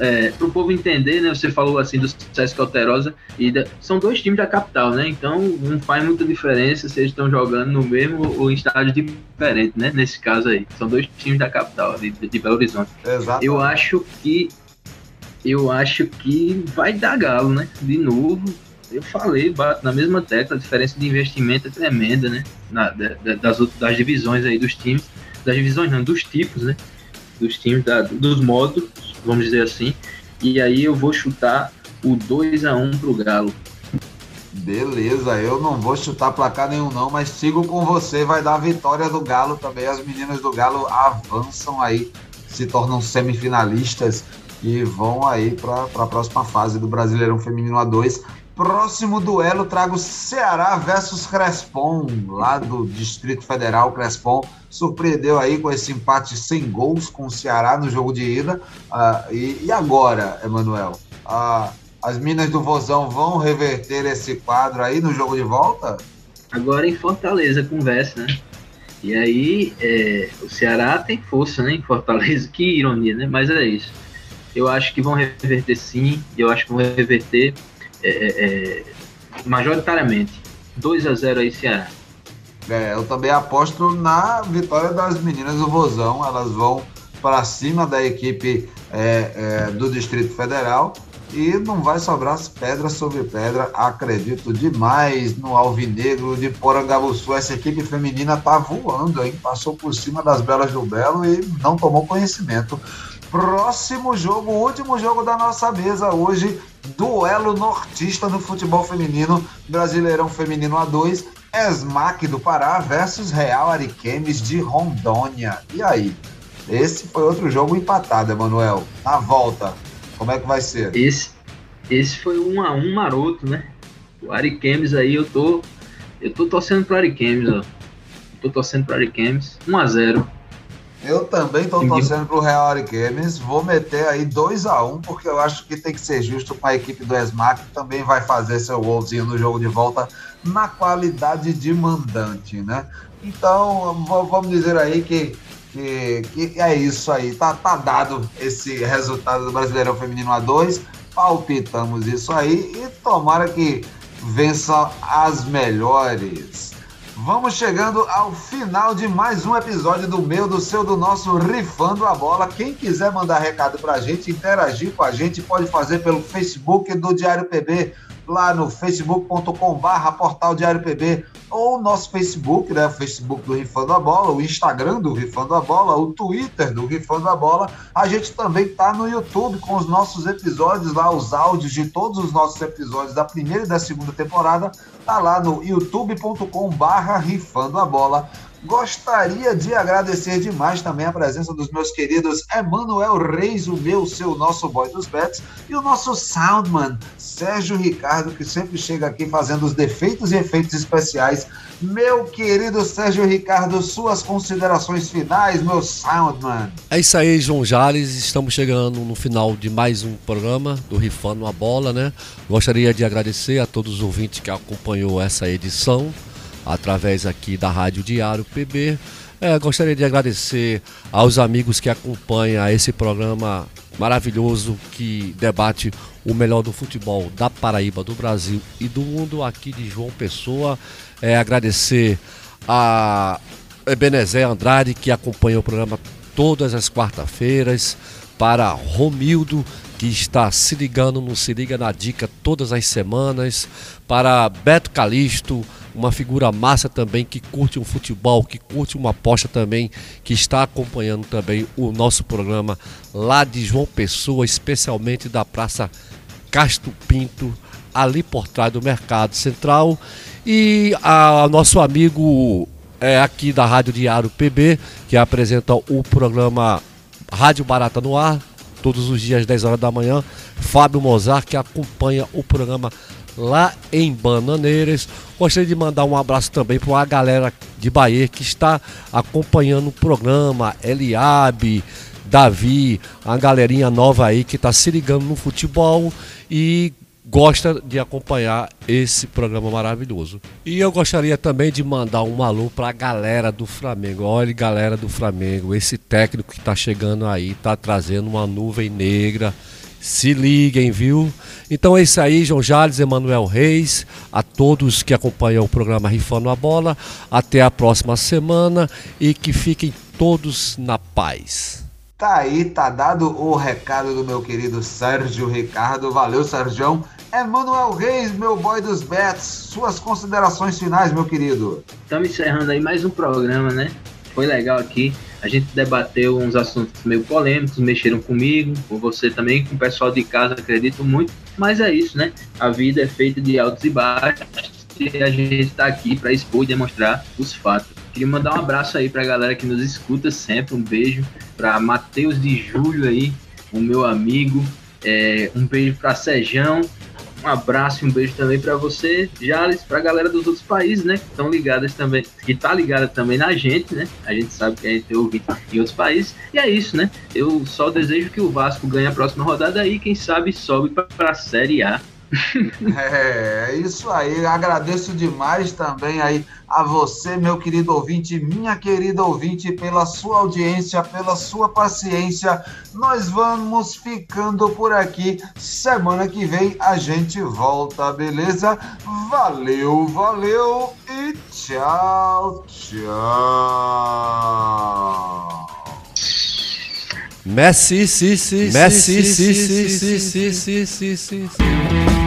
é, para o povo entender, né? Você falou assim do Sesc Alterosa e da, são dois times da capital, né? Então não faz muita diferença se eles estão jogando no mesmo ou em estádio diferente, né? Nesse caso aí, são dois times da capital de, de Belo Horizonte. Exato. Eu acho que eu acho que vai dar galo, né? De novo, eu falei, bato na mesma tecla, a diferença de investimento é tremenda, né? Na, das, das divisões aí dos times, das divisões não, dos tipos, né? Dos times, da, dos modos, vamos dizer assim. E aí eu vou chutar o 2 a 1 pro Galo. Beleza, eu não vou chutar placar nenhum não, mas sigo com você, vai dar a vitória do Galo também. As meninas do Galo avançam aí, se tornam semifinalistas e vão aí para a próxima fase do Brasileirão Feminino A2. Próximo duelo trago Ceará versus Crespon, lá do Distrito Federal. Crespon surpreendeu aí com esse empate sem gols com o Ceará no jogo de ida. Uh, e, e, agora, Emanuel? Uh, as Minas do Vozão vão reverter esse quadro aí no jogo de volta? Agora em Fortaleza, conversa, né? E aí, é, o Ceará tem força, né? Em Fortaleza, que ironia, né? Mas é isso. Eu acho que vão reverter sim, eu acho que vão reverter é, é, é, majoritariamente. 2 a 0 aí Ceará. É, eu também aposto na vitória das meninas do Vozão. Elas vão para cima da equipe é, é, do Distrito Federal e não vai sobrar pedra sobre pedra. Acredito demais no Alvinegro de Porangabuçu. Essa equipe feminina tá voando, hein? Passou por cima das Belas do Belo e não tomou conhecimento. Próximo jogo, último jogo da nossa mesa hoje, duelo nortista no futebol feminino, Brasileirão Feminino A2, Esmac do Pará versus Real Ariquemes de Rondônia. E aí? Esse foi outro jogo empatado, Emanuel. Na volta, como é que vai ser? Esse, esse foi um a um maroto, né? O Ariquemes aí, eu tô. Eu tô torcendo pro Ariquemes, ó. Tô torcendo pro Ariquemes. 1 a 0 eu também estou torcendo para o Real Ariquemes. Vou meter aí 2 a 1 um, porque eu acho que tem que ser justo com a equipe do ESMAC, que também vai fazer seu golzinho no jogo de volta na qualidade de mandante, né? Então, vamos dizer aí que, que, que é isso aí. Tá, tá dado esse resultado do Brasileirão Feminino A2. Palpitamos isso aí e tomara que vença as melhores. Vamos chegando ao final de mais um episódio do meu, do seu, do nosso Rifando a Bola. Quem quiser mandar recado pra gente, interagir com a gente, pode fazer pelo Facebook do Diário PB lá no facebook.com/barra portal Diário PB ou nosso Facebook, né? O Facebook do Rifando a Bola, o Instagram do Rifando a Bola, o Twitter do Rifando a Bola. A gente também tá no YouTube com os nossos episódios lá, os áudios de todos os nossos episódios da primeira e da segunda temporada, tá lá no youtube.com/barra Rifando a Bola. Gostaria de agradecer demais também a presença dos meus queridos Emanuel Reis, o meu, seu, nosso boy dos bets, e o nosso soundman, Sérgio Ricardo, que sempre chega aqui fazendo os defeitos e efeitos especiais. Meu querido Sérgio Ricardo, suas considerações finais, meu soundman. É isso aí, João Jales. Estamos chegando no final de mais um programa do Rifando a Bola, né? Gostaria de agradecer a todos os ouvintes que acompanhou essa edição através aqui da Rádio Diário PB. É, gostaria de agradecer aos amigos que acompanham esse programa maravilhoso que debate o melhor do futebol da Paraíba, do Brasil e do mundo aqui de João Pessoa. É, agradecer a Ebenezer Andrade que acompanha o programa todas as quarta-feiras, para Romildo que está se ligando no Se Liga na Dica todas as semanas, para Beto Calixto, uma figura massa também que curte um futebol, que curte uma aposta também, que está acompanhando também o nosso programa lá de João Pessoa, especialmente da Praça Castro Pinto, ali por trás do Mercado Central. E a, a nosso amigo é, aqui da Rádio Diário PB, que apresenta o programa Rádio Barata no Ar, todos os dias, 10 horas da manhã. Fábio Mozart, que acompanha o programa lá em Bananeiras. Gostaria de mandar um abraço também para a galera de Bahia que está acompanhando o programa, Eliabe, Davi, a galerinha nova aí que está se ligando no futebol e gosta de acompanhar esse programa maravilhoso. E eu gostaria também de mandar um alô para a galera do Flamengo. Olha, galera do Flamengo, esse técnico que está chegando aí está trazendo uma nuvem negra se liguem, viu? Então é isso aí, João Jales, Emanuel Reis, a todos que acompanham o programa Rifando a Bola. Até a próxima semana e que fiquem todos na paz. Tá aí, tá dado o recado do meu querido Sérgio Ricardo. Valeu, Sérgio. Emanuel Reis, meu boy dos bets, suas considerações finais, meu querido. Estamos encerrando aí mais um programa, né? Foi legal aqui. A gente debateu uns assuntos meio polêmicos, mexeram comigo, com você também, com o pessoal de casa, acredito muito. Mas é isso, né? A vida é feita de altos e baixos e a gente está aqui para expor e demonstrar os fatos. Queria mandar um abraço aí para a galera que nos escuta sempre, um beijo para Matheus de Júlio aí, o meu amigo, é, um beijo para Sejão, um abraço e um beijo também para você, Jales, para a galera dos outros países, né? Que estão ligadas também, que tá ligada também na gente, né? A gente sabe que a gente tem ouvido em outros países. E é isso, né? Eu só desejo que o Vasco ganhe a próxima rodada aí, quem sabe sobe para a Série A. É, é isso aí. Agradeço demais também aí a você, meu querido ouvinte, minha querida ouvinte, pela sua audiência, pela sua paciência. Nós vamos ficando por aqui. Semana que vem a gente volta, beleza? Valeu, valeu e tchau, tchau. Messi, sim, sim, Messi, sim, sim, sim, sim, sim, sim, sim.